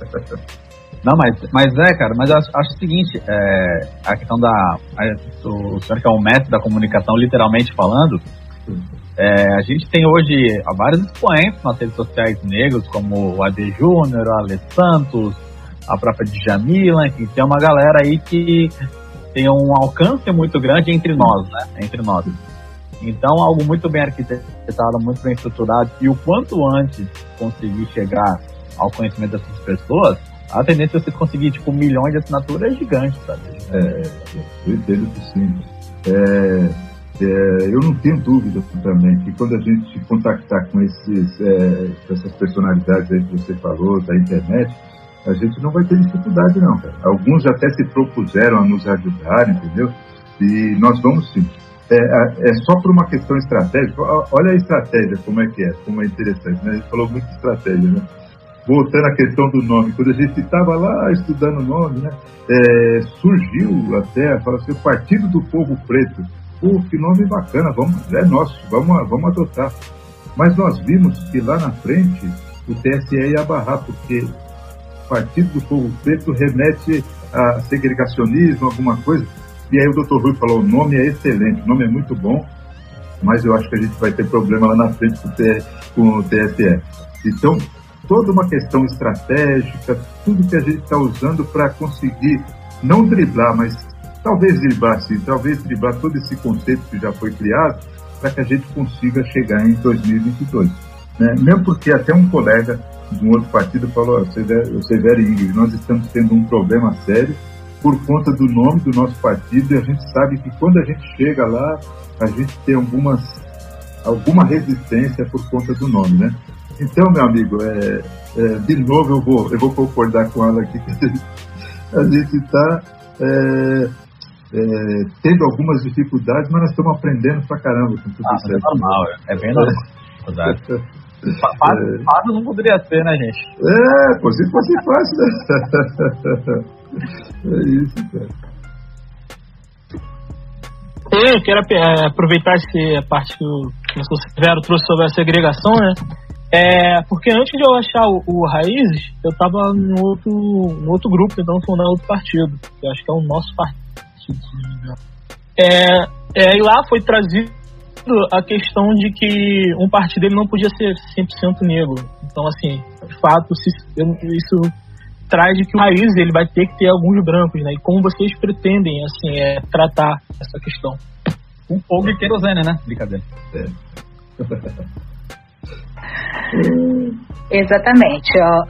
Não, mas, mas é, cara, mas eu acho, acho o seguinte, é, a questão da. A, o senhor que é um mestre da comunicação, literalmente falando, é, a gente tem hoje vários expoentes nas redes sociais negros, como o AD Júnior, o Ale Santos, a própria Djamila, que tem uma galera aí que tem um alcance muito grande entre nós, né? Entre nós. Então, algo muito bem arquitetado, muito bem estruturado, e o quanto antes conseguir chegar ao conhecimento dessas pessoas, a tendência de você conseguir, tipo, milhões de assinaturas é gigante, sabe? É, eu entendo que sim. É, é, eu não tenho dúvida também que quando a gente se contactar com esses, é, essas personalidades aí que você falou, da internet, a gente não vai ter dificuldade não, cara. Alguns até se propuseram a nos ajudar, entendeu? E nós vamos sim. É, é, só por uma questão estratégica. Olha a estratégia, como é que é, como é interessante, né? A gente falou muito de estratégia, né? Voltando à questão do nome, quando a gente estava lá estudando o nome, né? É, surgiu até, fala assim, o Partido do Povo Preto Pô, que nome bacana, vamos, é nosso, vamos, vamos adotar. Mas nós vimos que lá na frente o TSE ia barrar, porque Partido do Povo Preto remete a segregacionismo, alguma coisa. E aí o doutor Rui falou, o nome é excelente, o nome é muito bom, mas eu acho que a gente vai ter problema lá na frente com o, TSE. Então, toda uma questão estratégica, tudo que a gente está usando para conseguir não driblar, mas talvez driblar, sim, talvez driblar todo esse conceito que já foi criado para que a gente consiga chegar em 2022. Né? Mesmo porque até um colega de um outro partido falou, o Severo Ingrid, nós estamos tendo um problema sério por conta do nome do nosso partido e a gente sabe que quando a gente chega lá, a gente tem algumas, alguma resistência por conta do nome, né? Então, meu amigo, é, é, de novo eu vou, eu vou concordar com ela aqui, a gente está é, é, tendo algumas dificuldades, mas nós estamos aprendendo pra caramba com tudo ah, isso. É normal, é bem normal. Fácil, fácil não poderia ser, né, gente? É, pô, se fosse fácil, né? É isso, cara. eu quero é, aproveitar esse, a parte que o professor Severo trouxe sobre a segregação, né? É, porque antes de eu achar o, o Raízes, eu estava no outro, no outro grupo, então fundando outro partido, eu acho que é o nosso partido. É, é, e lá foi trazido a questão de que um partido ele não podia ser 100% negro. Então, assim, de fato, isso traz de que o país ele vai ter que ter alguns brancos, né? E como vocês pretendem, assim, é, tratar essa questão? Um fogo de querosene, né? Brincadeira. É. Exatamente. Ó,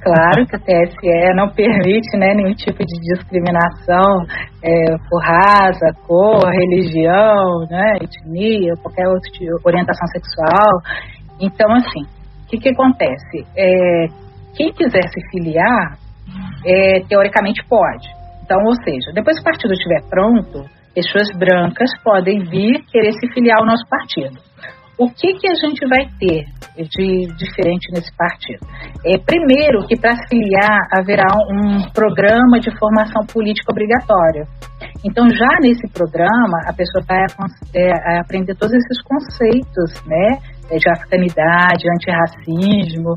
claro que o TSE não permite né, nenhum tipo de discriminação é, por raça, cor, religião, né, etnia, qualquer outra orientação sexual. Então, assim, o que, que acontece? É, quem quiser se filiar, é, teoricamente pode. Então, ou seja, depois que o partido estiver pronto, pessoas brancas podem vir querer se filiar ao nosso partido. O que, que a gente vai ter de diferente nesse partido? É, primeiro, que para filiar haverá um programa de formação política obrigatória. Então, já nesse programa, a pessoa vai é, aprender todos esses conceitos, né? É, de africanidade, antirracismo.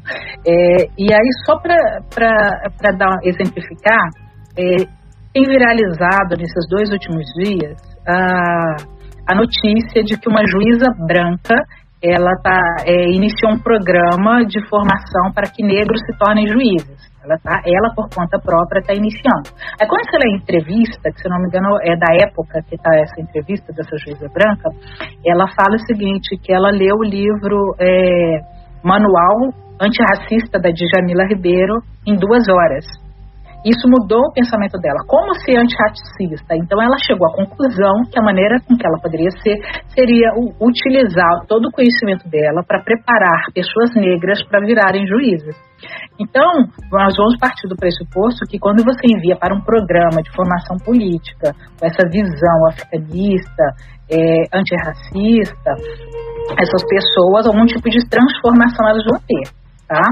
É, e aí, só para dar exemplificar, é, tem viralizado nesses dois últimos dias a a notícia de que uma juíza branca ela tá, é, iniciou um programa de formação para que negros se tornem juízes. Ela, tá, ela por conta própria, está iniciando. Aí, quando você lê a entrevista, que se não me engano é da época que está essa entrevista dessa juíza branca, ela fala o seguinte, que ela leu o livro é, Manual Antirracista da Djamila Ribeiro em duas horas. Isso mudou o pensamento dela. Como ser antirracista? Então ela chegou à conclusão que a maneira com que ela poderia ser seria utilizar todo o conhecimento dela para preparar pessoas negras para virarem juízes. Então, nós vamos partir do pressuposto que quando você envia para um programa de formação política, com essa visão africanista, é, antirracista, essas pessoas, algum tipo de transformação elas vão ter tá?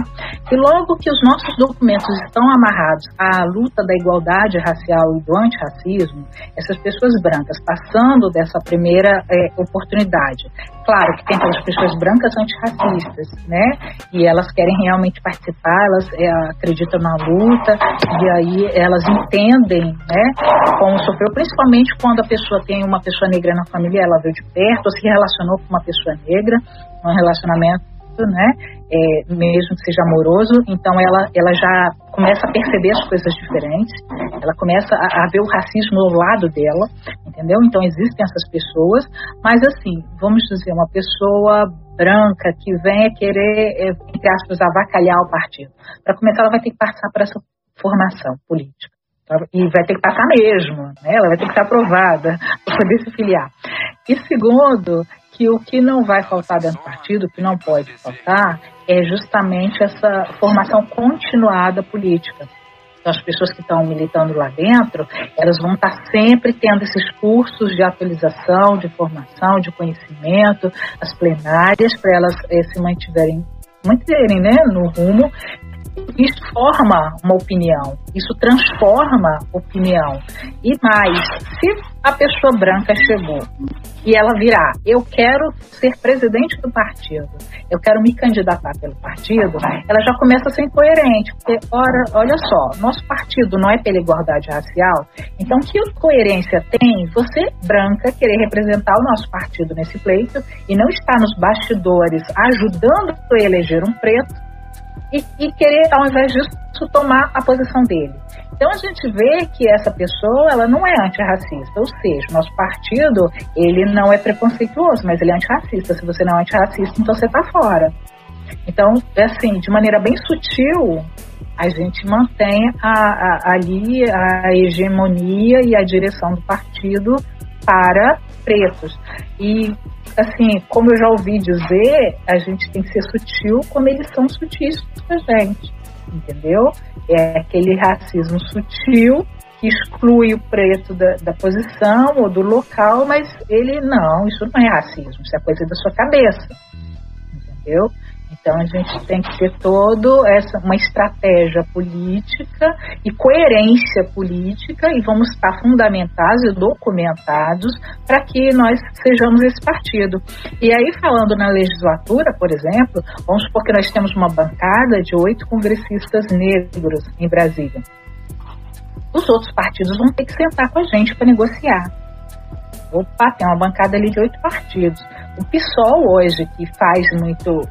E logo que os nossos documentos estão amarrados à luta da igualdade racial e do antirracismo, essas pessoas brancas passando dessa primeira é, oportunidade, claro que tem aquelas pessoas brancas antirracistas, né? E elas querem realmente participar, elas é, acreditam na luta e aí elas entendem, né? Como sofreu, principalmente quando a pessoa tem uma pessoa negra na família, ela veio de perto ou se relacionou com uma pessoa negra, um relacionamento né? É, mesmo que seja amoroso, então ela, ela já começa a perceber as coisas diferentes, ela começa a, a, ver o racismo ao lado dela, entendeu? Então existem essas pessoas, mas assim, vamos dizer, uma pessoa branca que venha querer, é, entre aspas, avacalhar o partido. Para começar, ela vai ter que passar por essa formação política. E vai ter que passar mesmo, né? ela vai ter que ser aprovada para poder se filiar. E segundo, que o que não vai faltar dentro do partido, o que não pode faltar, é justamente essa formação continuada política. Então, as pessoas que estão militando lá dentro, elas vão estar sempre tendo esses cursos de atualização, de formação, de conhecimento, as plenárias, para elas eh, se mantiverem, manterem né, no rumo isso forma uma opinião, isso transforma opinião. E mais, se a pessoa branca chegou e ela virar, eu quero ser presidente do partido, eu quero me candidatar pelo partido, ela já começa a ser incoerente, porque, ora, olha só, nosso partido não é pela igualdade racial, então que coerência tem você, branca, querer representar o nosso partido nesse pleito e não estar nos bastidores ajudando a eleger um preto e, e querer, ao invés disso, tomar a posição dele. Então a gente vê que essa pessoa ela não é antirracista, ou seja, nosso partido ele não é preconceituoso, mas ele é antirracista. Se você não é antirracista, então você está fora. Então, é assim, de maneira bem sutil, a gente mantém a, a, ali a hegemonia e a direção do partido para pretos. E assim, como eu já ouvi dizer, a gente tem que ser sutil como eles são sutis com a gente, entendeu? É aquele racismo sutil que exclui o preto da, da, posição ou do local, mas ele não, isso não é racismo, isso é coisa da sua cabeça, entendeu? Então a gente tem que ter todo essa uma estratégia política e coerência política e vamos estar fundamentados e documentados para que nós sejamos esse partido. E aí falando na legislatura, por exemplo, vamos supor que nós temos uma bancada de oito congressistas negros em Brasília. Os outros partidos vão ter que sentar com a gente para negociar. Opa, tem uma bancada ali de oito partidos. O PSOL hoje, que faz muito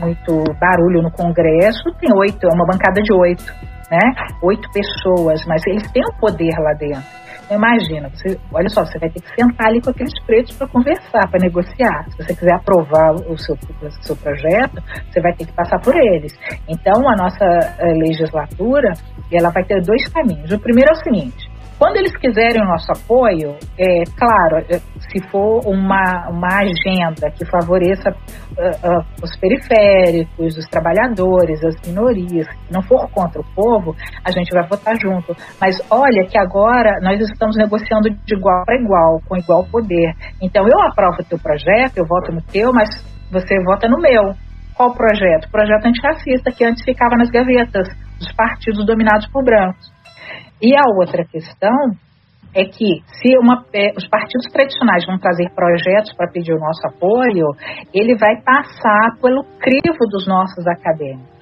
muito barulho no Congresso, tem oito, é uma bancada de oito, né? Oito pessoas, mas eles têm um poder lá dentro. Então, imagina, você, olha só, você vai ter que sentar ali com aqueles pretos para conversar, para negociar. Se você quiser aprovar o seu, o seu projeto, você vai ter que passar por eles. Então, a nossa eh, legislatura, ela vai ter dois caminhos. O primeiro é o seguinte, quando eles quiserem o nosso apoio, é claro, é, se for uma, uma agenda que favoreça uh, uh, os periféricos, os trabalhadores, as minorias, não for contra o povo, a gente vai votar junto. Mas olha que agora nós estamos negociando de igual para igual, com igual poder. Então eu aprovo o teu projeto, eu voto no teu, mas você vota no meu. Qual projeto? Projeto antirracista, que antes ficava nas gavetas dos partidos dominados por brancos. E a outra questão é que se uma, é, os partidos tradicionais vão trazer projetos para pedir o nosso apoio, ele vai passar pelo crivo dos nossos acadêmicos.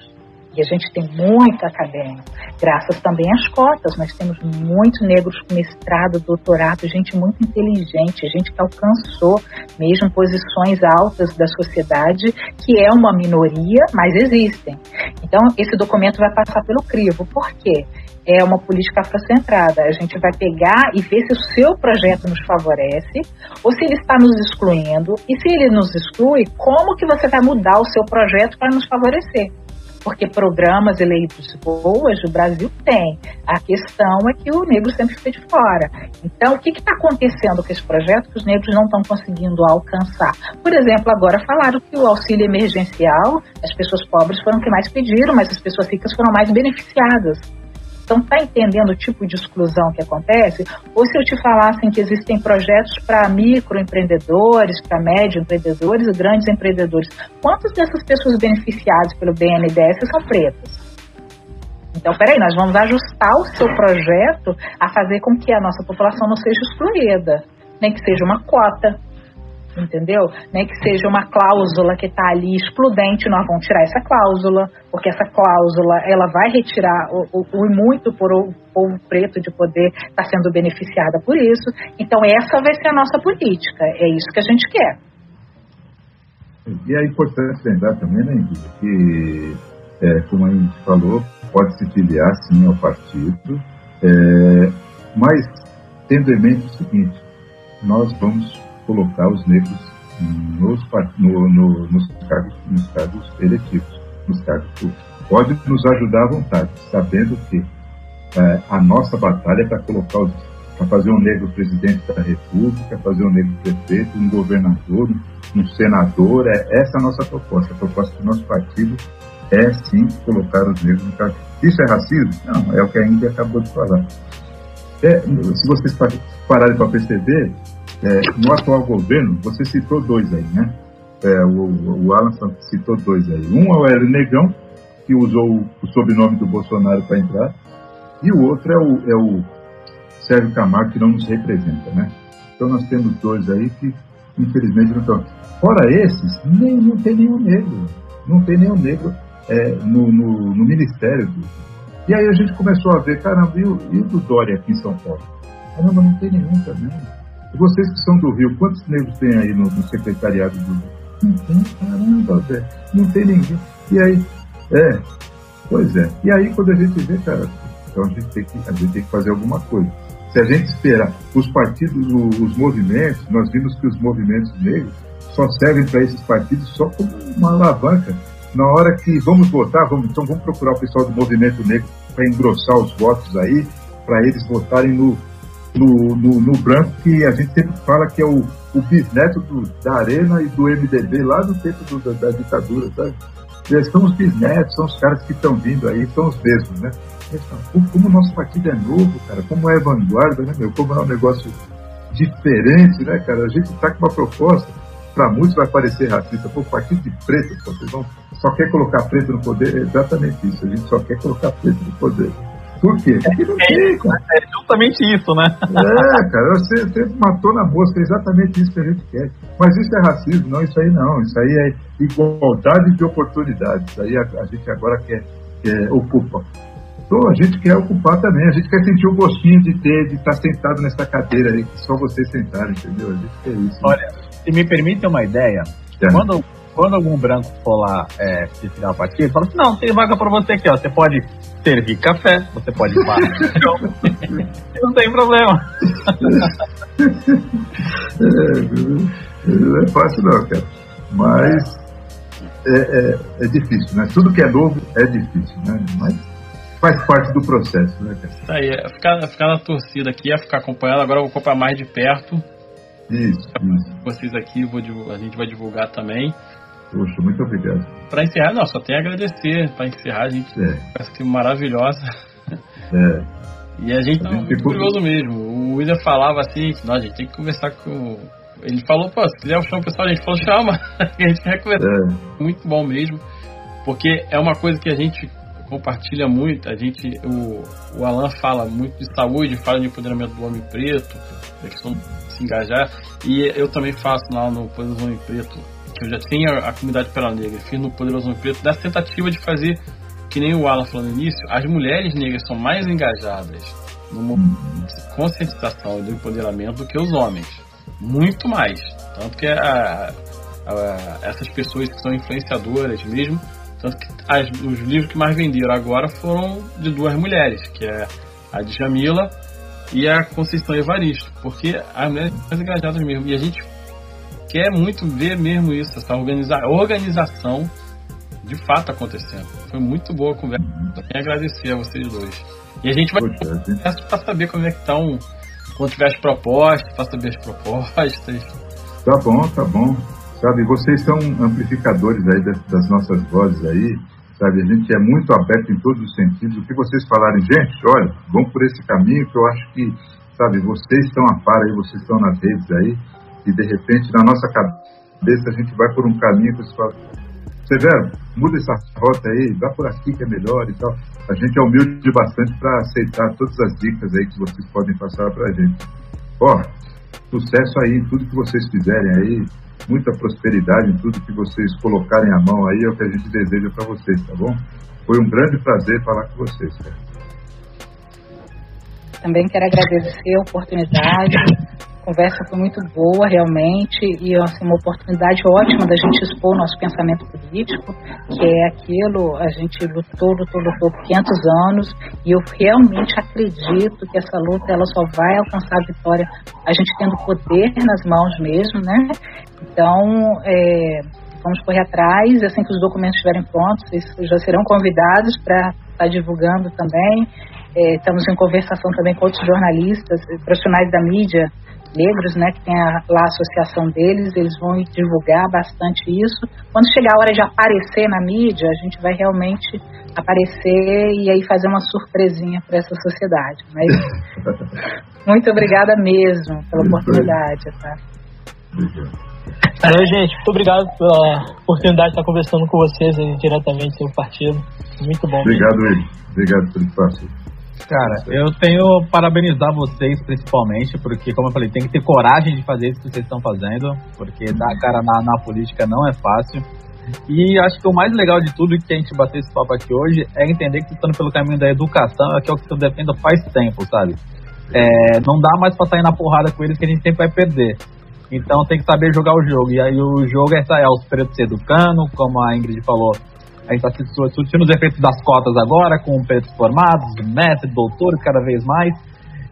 E a gente tem muito acadêmico, graças também às cotas. Nós temos muitos negros com mestrado, doutorado, gente muito inteligente, gente que alcançou mesmo posições altas da sociedade, que é uma minoria, mas existem. Então, esse documento vai passar pelo crivo. Por quê? é uma política afrocentrada. A gente vai pegar e ver se o seu projeto nos favorece ou se ele está nos excluindo. E se ele nos exclui, como que você vai mudar o seu projeto para nos favorecer? Porque programas eleitos boas o Brasil tem. A questão é que o negro sempre fica de fora. Então, o que está acontecendo com esse projeto que os negros não estão conseguindo alcançar? Por exemplo, agora falaram que o auxílio emergencial, as pessoas pobres foram que mais pediram, mas as pessoas ricas foram mais beneficiadas. Então, está entendendo o tipo de exclusão que acontece? Ou se eu te falassem que existem projetos para microempreendedores, para médio empreendedores e grandes empreendedores, quantas dessas pessoas beneficiadas pelo BNDES são pretas? Então, peraí, nós vamos ajustar o seu projeto a fazer com que a nossa população não seja excluída, nem que seja uma cota, entendeu? Nem que seja uma cláusula que está ali excludente, nós vamos tirar essa cláusula, porque essa cláusula ela vai retirar o, o, o muito por o povo preto de poder estar tá sendo beneficiada por isso. Então essa vai ser a nossa política, é isso que a gente quer. E é importante lembrar também, né, que, é, como a gente falou, pode se filiar sim ao partido, é, mas tendo em mente o seguinte, nós vamos colocar os negros nos, no, no, nos, cargos, nos cargos eletivos, nos cargos públicos. Pode nos ajudar à vontade, sabendo que é, a nossa batalha é para colocar os para fazer um negro presidente da República, fazer um negro prefeito, um governador, um senador. É, essa é a nossa proposta. A proposta do nosso partido é sim colocar os negros no cargo. Isso é racismo? Não, é o que a Índia acabou de falar. É, se vocês pararem para perceber, é, no atual governo, você citou dois aí, né? É, o, o Alan citou dois aí. Um é o Hélio Negão, que usou o sobrenome do Bolsonaro para entrar, e o outro é o, é o Sérgio Camargo, que não nos representa, né? Então nós temos dois aí que, infelizmente, não estão. Fora esses, nem, não tem nenhum negro. Não tem nenhum negro é, no, no, no, Ministério. E aí a gente começou a ver, caramba, e o, e o do Dória aqui em São Paulo? Caramba, não tem nenhum também. Vocês que são do Rio, quantos negros tem aí no, no secretariado do Rio? Não tem, caramba, velho. Não tem ninguém. E aí, é, pois é. E aí quando a gente vê, cara, então a gente tem que, a gente tem que fazer alguma coisa. Se a gente esperar os partidos, os movimentos, nós vimos que os movimentos negros só servem para esses partidos só como uma alavanca. Na hora que vamos votar, vamos, então vamos procurar o pessoal do movimento negro para engrossar os votos aí, para eles votarem no, no, no, no, branco, que a gente sempre fala que é o, o bisneto do, da Arena e do MDB lá do tempo do, da, da, ditadura, sabe? São os bisnetos, são os caras que estão vindo aí, são os mesmos, né? Como, como o nosso partido é novo, cara, como é vanguarda, né, meu? Como é um negócio diferente, né, cara? A gente está com uma proposta para muitos vai parecer racista. Pô, partido de preto, vocês vão, só quer colocar preto no poder? É exatamente isso. A gente só quer colocar preto no poder. Por quê? Porque não tem, cara. É justamente isso, né? É, cara, você, você matou na mosca, é exatamente isso que a gente quer. Mas isso é racismo, não, isso aí não. Isso aí é igualdade de oportunidades. Isso aí a, a gente agora quer, quer ocupa. Então a gente quer ocupar também, a gente quer sentir o gostinho de ter, de estar sentado nessa cadeira aí, que só vocês sentaram, entendeu? A gente quer isso. Olha, se me permite uma ideia, é. quando, quando algum branco for lá é, se tirar o partido, fala assim, não, tem vaga para você aqui, ó. Você pode servir café, você pode ir não tem problema. é, não é fácil não, cara. Mas é, é, é difícil, né? Tudo que é novo é difícil, né? Mas faz parte do processo, né, cara? Isso aí, é ficar, ficar na torcida aqui, é ficar acompanhando, agora eu vou acompanhar mais de perto. Isso, isso. Vocês aqui, vou, a gente vai divulgar também. Poxa, muito obrigado. Para encerrar, não, só tenho a agradecer. Para encerrar, a gente é. parece que maravilhosa. É. E a gente, a gente ficou... curioso mesmo. O William falava assim, nós, a gente tem que conversar com. Ele falou, pô, se quiser chamar o pessoal, a gente falou, chama. a gente quer conversar. É. Muito bom mesmo. Porque é uma coisa que a gente compartilha muito. A gente, o, o Alan fala muito de saúde, fala de empoderamento do homem preto, da questão de se engajar. E eu também faço lá no Poderoso Homem Preto, que eu já tenho a, comunidade pela negra, fiz no Poderoso Homem Preto, dessa tentativa de fazer, que nem o Alan falou no início, as mulheres negras são mais engajadas de conscientização e do empoderamento do que os homens. Muito mais. Tanto que a, a, essas pessoas que são influenciadoras mesmo tanto que as, os livros que mais venderam agora foram de duas mulheres, que é a Djamila e a Conceição Evaristo, porque as mulheres são mais engajadas mesmo. E a gente quer muito ver mesmo isso, essa organiza organização de fato acontecendo. Foi muito boa a conversa. Quero agradecer a vocês dois. E a gente vai para saber como é que estão, quando tiver as propostas, para saber as propostas. Tá bom, tá bom. Sabe, vocês são amplificadores aí das, nossas vozes aí, sabe? A gente é muito aberto em todos os sentidos. O que vocês falarem, gente, olha, vamos por esse caminho que eu acho que, sabe, vocês estão a par aí, vocês estão nas redes aí, e de repente na nossa cabeça a gente vai por um caminho que vocês falam, Severo, muda essa rota aí, vá por aqui que é melhor e tal. A gente é humilde bastante para aceitar todas as dicas aí que vocês podem passar para a gente. Ó, sucesso aí em tudo que vocês fizerem aí, muita prosperidade em tudo que vocês colocarem a mão aí, é o que a gente deseja para vocês, tá bom? Foi um grande prazer falar com vocês, cara. Também quero agradecer a oportunidade conversa foi muito boa, realmente, e assim, uma oportunidade ótima da gente expor o nosso pensamento político, que é aquilo, a gente lutou, lutou, lutou por 500 anos, e eu realmente acredito que essa luta ela só vai alcançar a vitória a gente tendo poder nas mãos mesmo, né? Então, é, vamos correr atrás, assim que os documentos estiverem prontos, vocês já serão convidados para estar tá divulgando também. É, estamos em conversação também com outros jornalistas, profissionais da mídia, negros, né, que tem a, lá a associação deles, eles vão divulgar bastante isso. Quando chegar a hora de aparecer na mídia, a gente vai realmente aparecer e aí fazer uma surpresinha para essa sociedade. Mas muito obrigada mesmo pela oportunidade, tá? Valeu, gente. Muito obrigado pela oportunidade de estar conversando com vocês aí, diretamente do partido. Muito bom. Obrigado, Eli. Obrigado pelo espaço. Cara, eu tenho parabenizar vocês principalmente, porque, como eu falei, tem que ter coragem de fazer isso que vocês estão fazendo, porque dar cara na, na política não é fácil. E acho que o mais legal de tudo que a gente bateu esse papo aqui hoje é entender que estando pelo caminho da educação, que é o que eu defendo faz tempo, sabe? É, não dá mais pra sair na porrada com eles que a gente sempre vai perder. Então tem que saber jogar o jogo. E aí o jogo é, é os pretos se educando, como a Ingrid falou, a gente está discutindo os efeitos das cotas agora, com pretos formados, mestre, doutor, cada vez mais.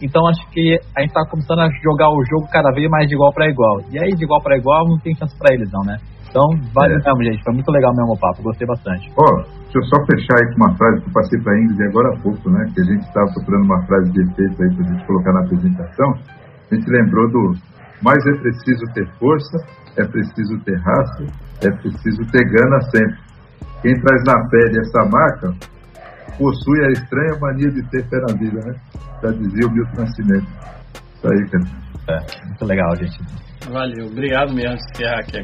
Então acho que a gente está começando a jogar o jogo cada vez mais de igual para igual. E aí, de igual para igual, não tem chance para eles, não, né? Então, valeu é. mesmo, gente. Foi muito legal mesmo o papo. Gostei bastante. Ó, oh, deixa eu só fechar aí com uma frase que eu passei para a Ingrid agora há pouco, né? Que a gente estava procurando uma frase de efeito aí para a gente colocar na apresentação. A gente lembrou do mais é preciso ter força, é preciso ter raça, é preciso ter gana sempre. Quem traz na pele essa marca possui a estranha mania de ter fé na vida, né? Já dizia o Milton Nascimento. Isso aí, cara. É, muito legal, gente. Valeu, obrigado mesmo encerrar aqui a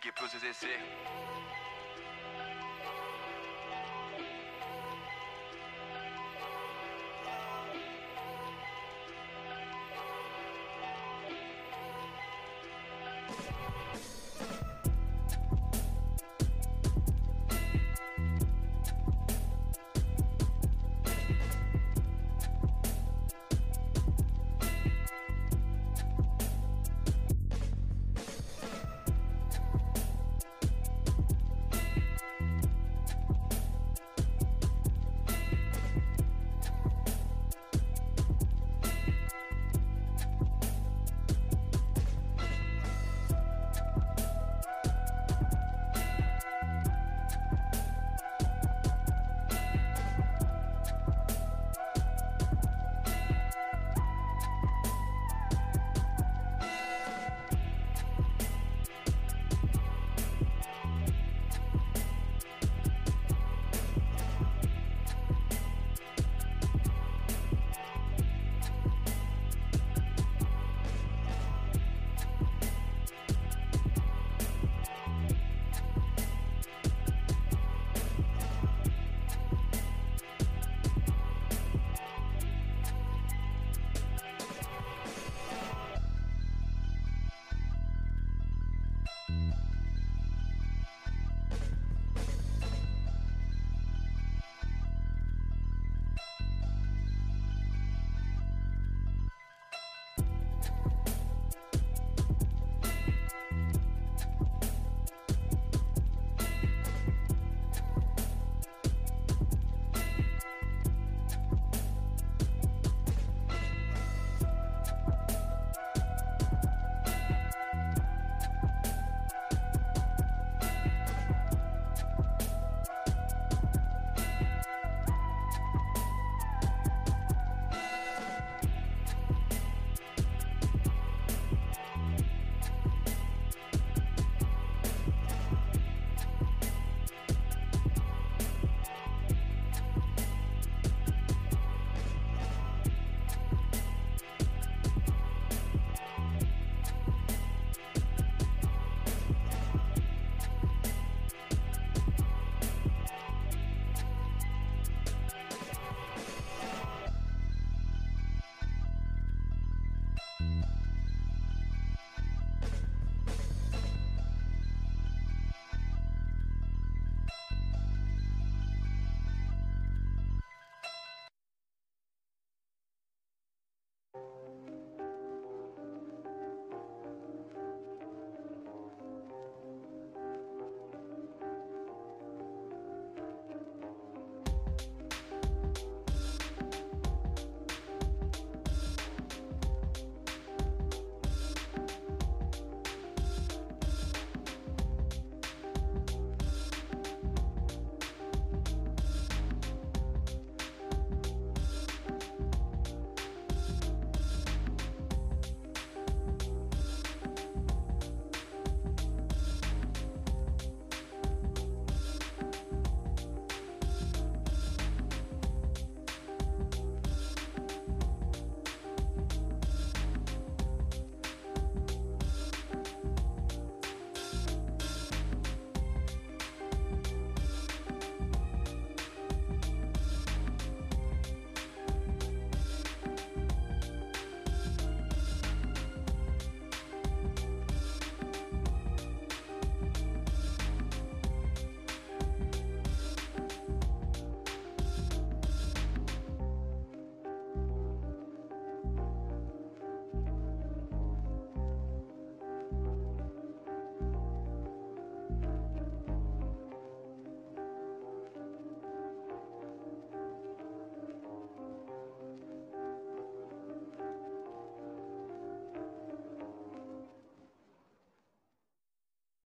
liguei pro ZZC.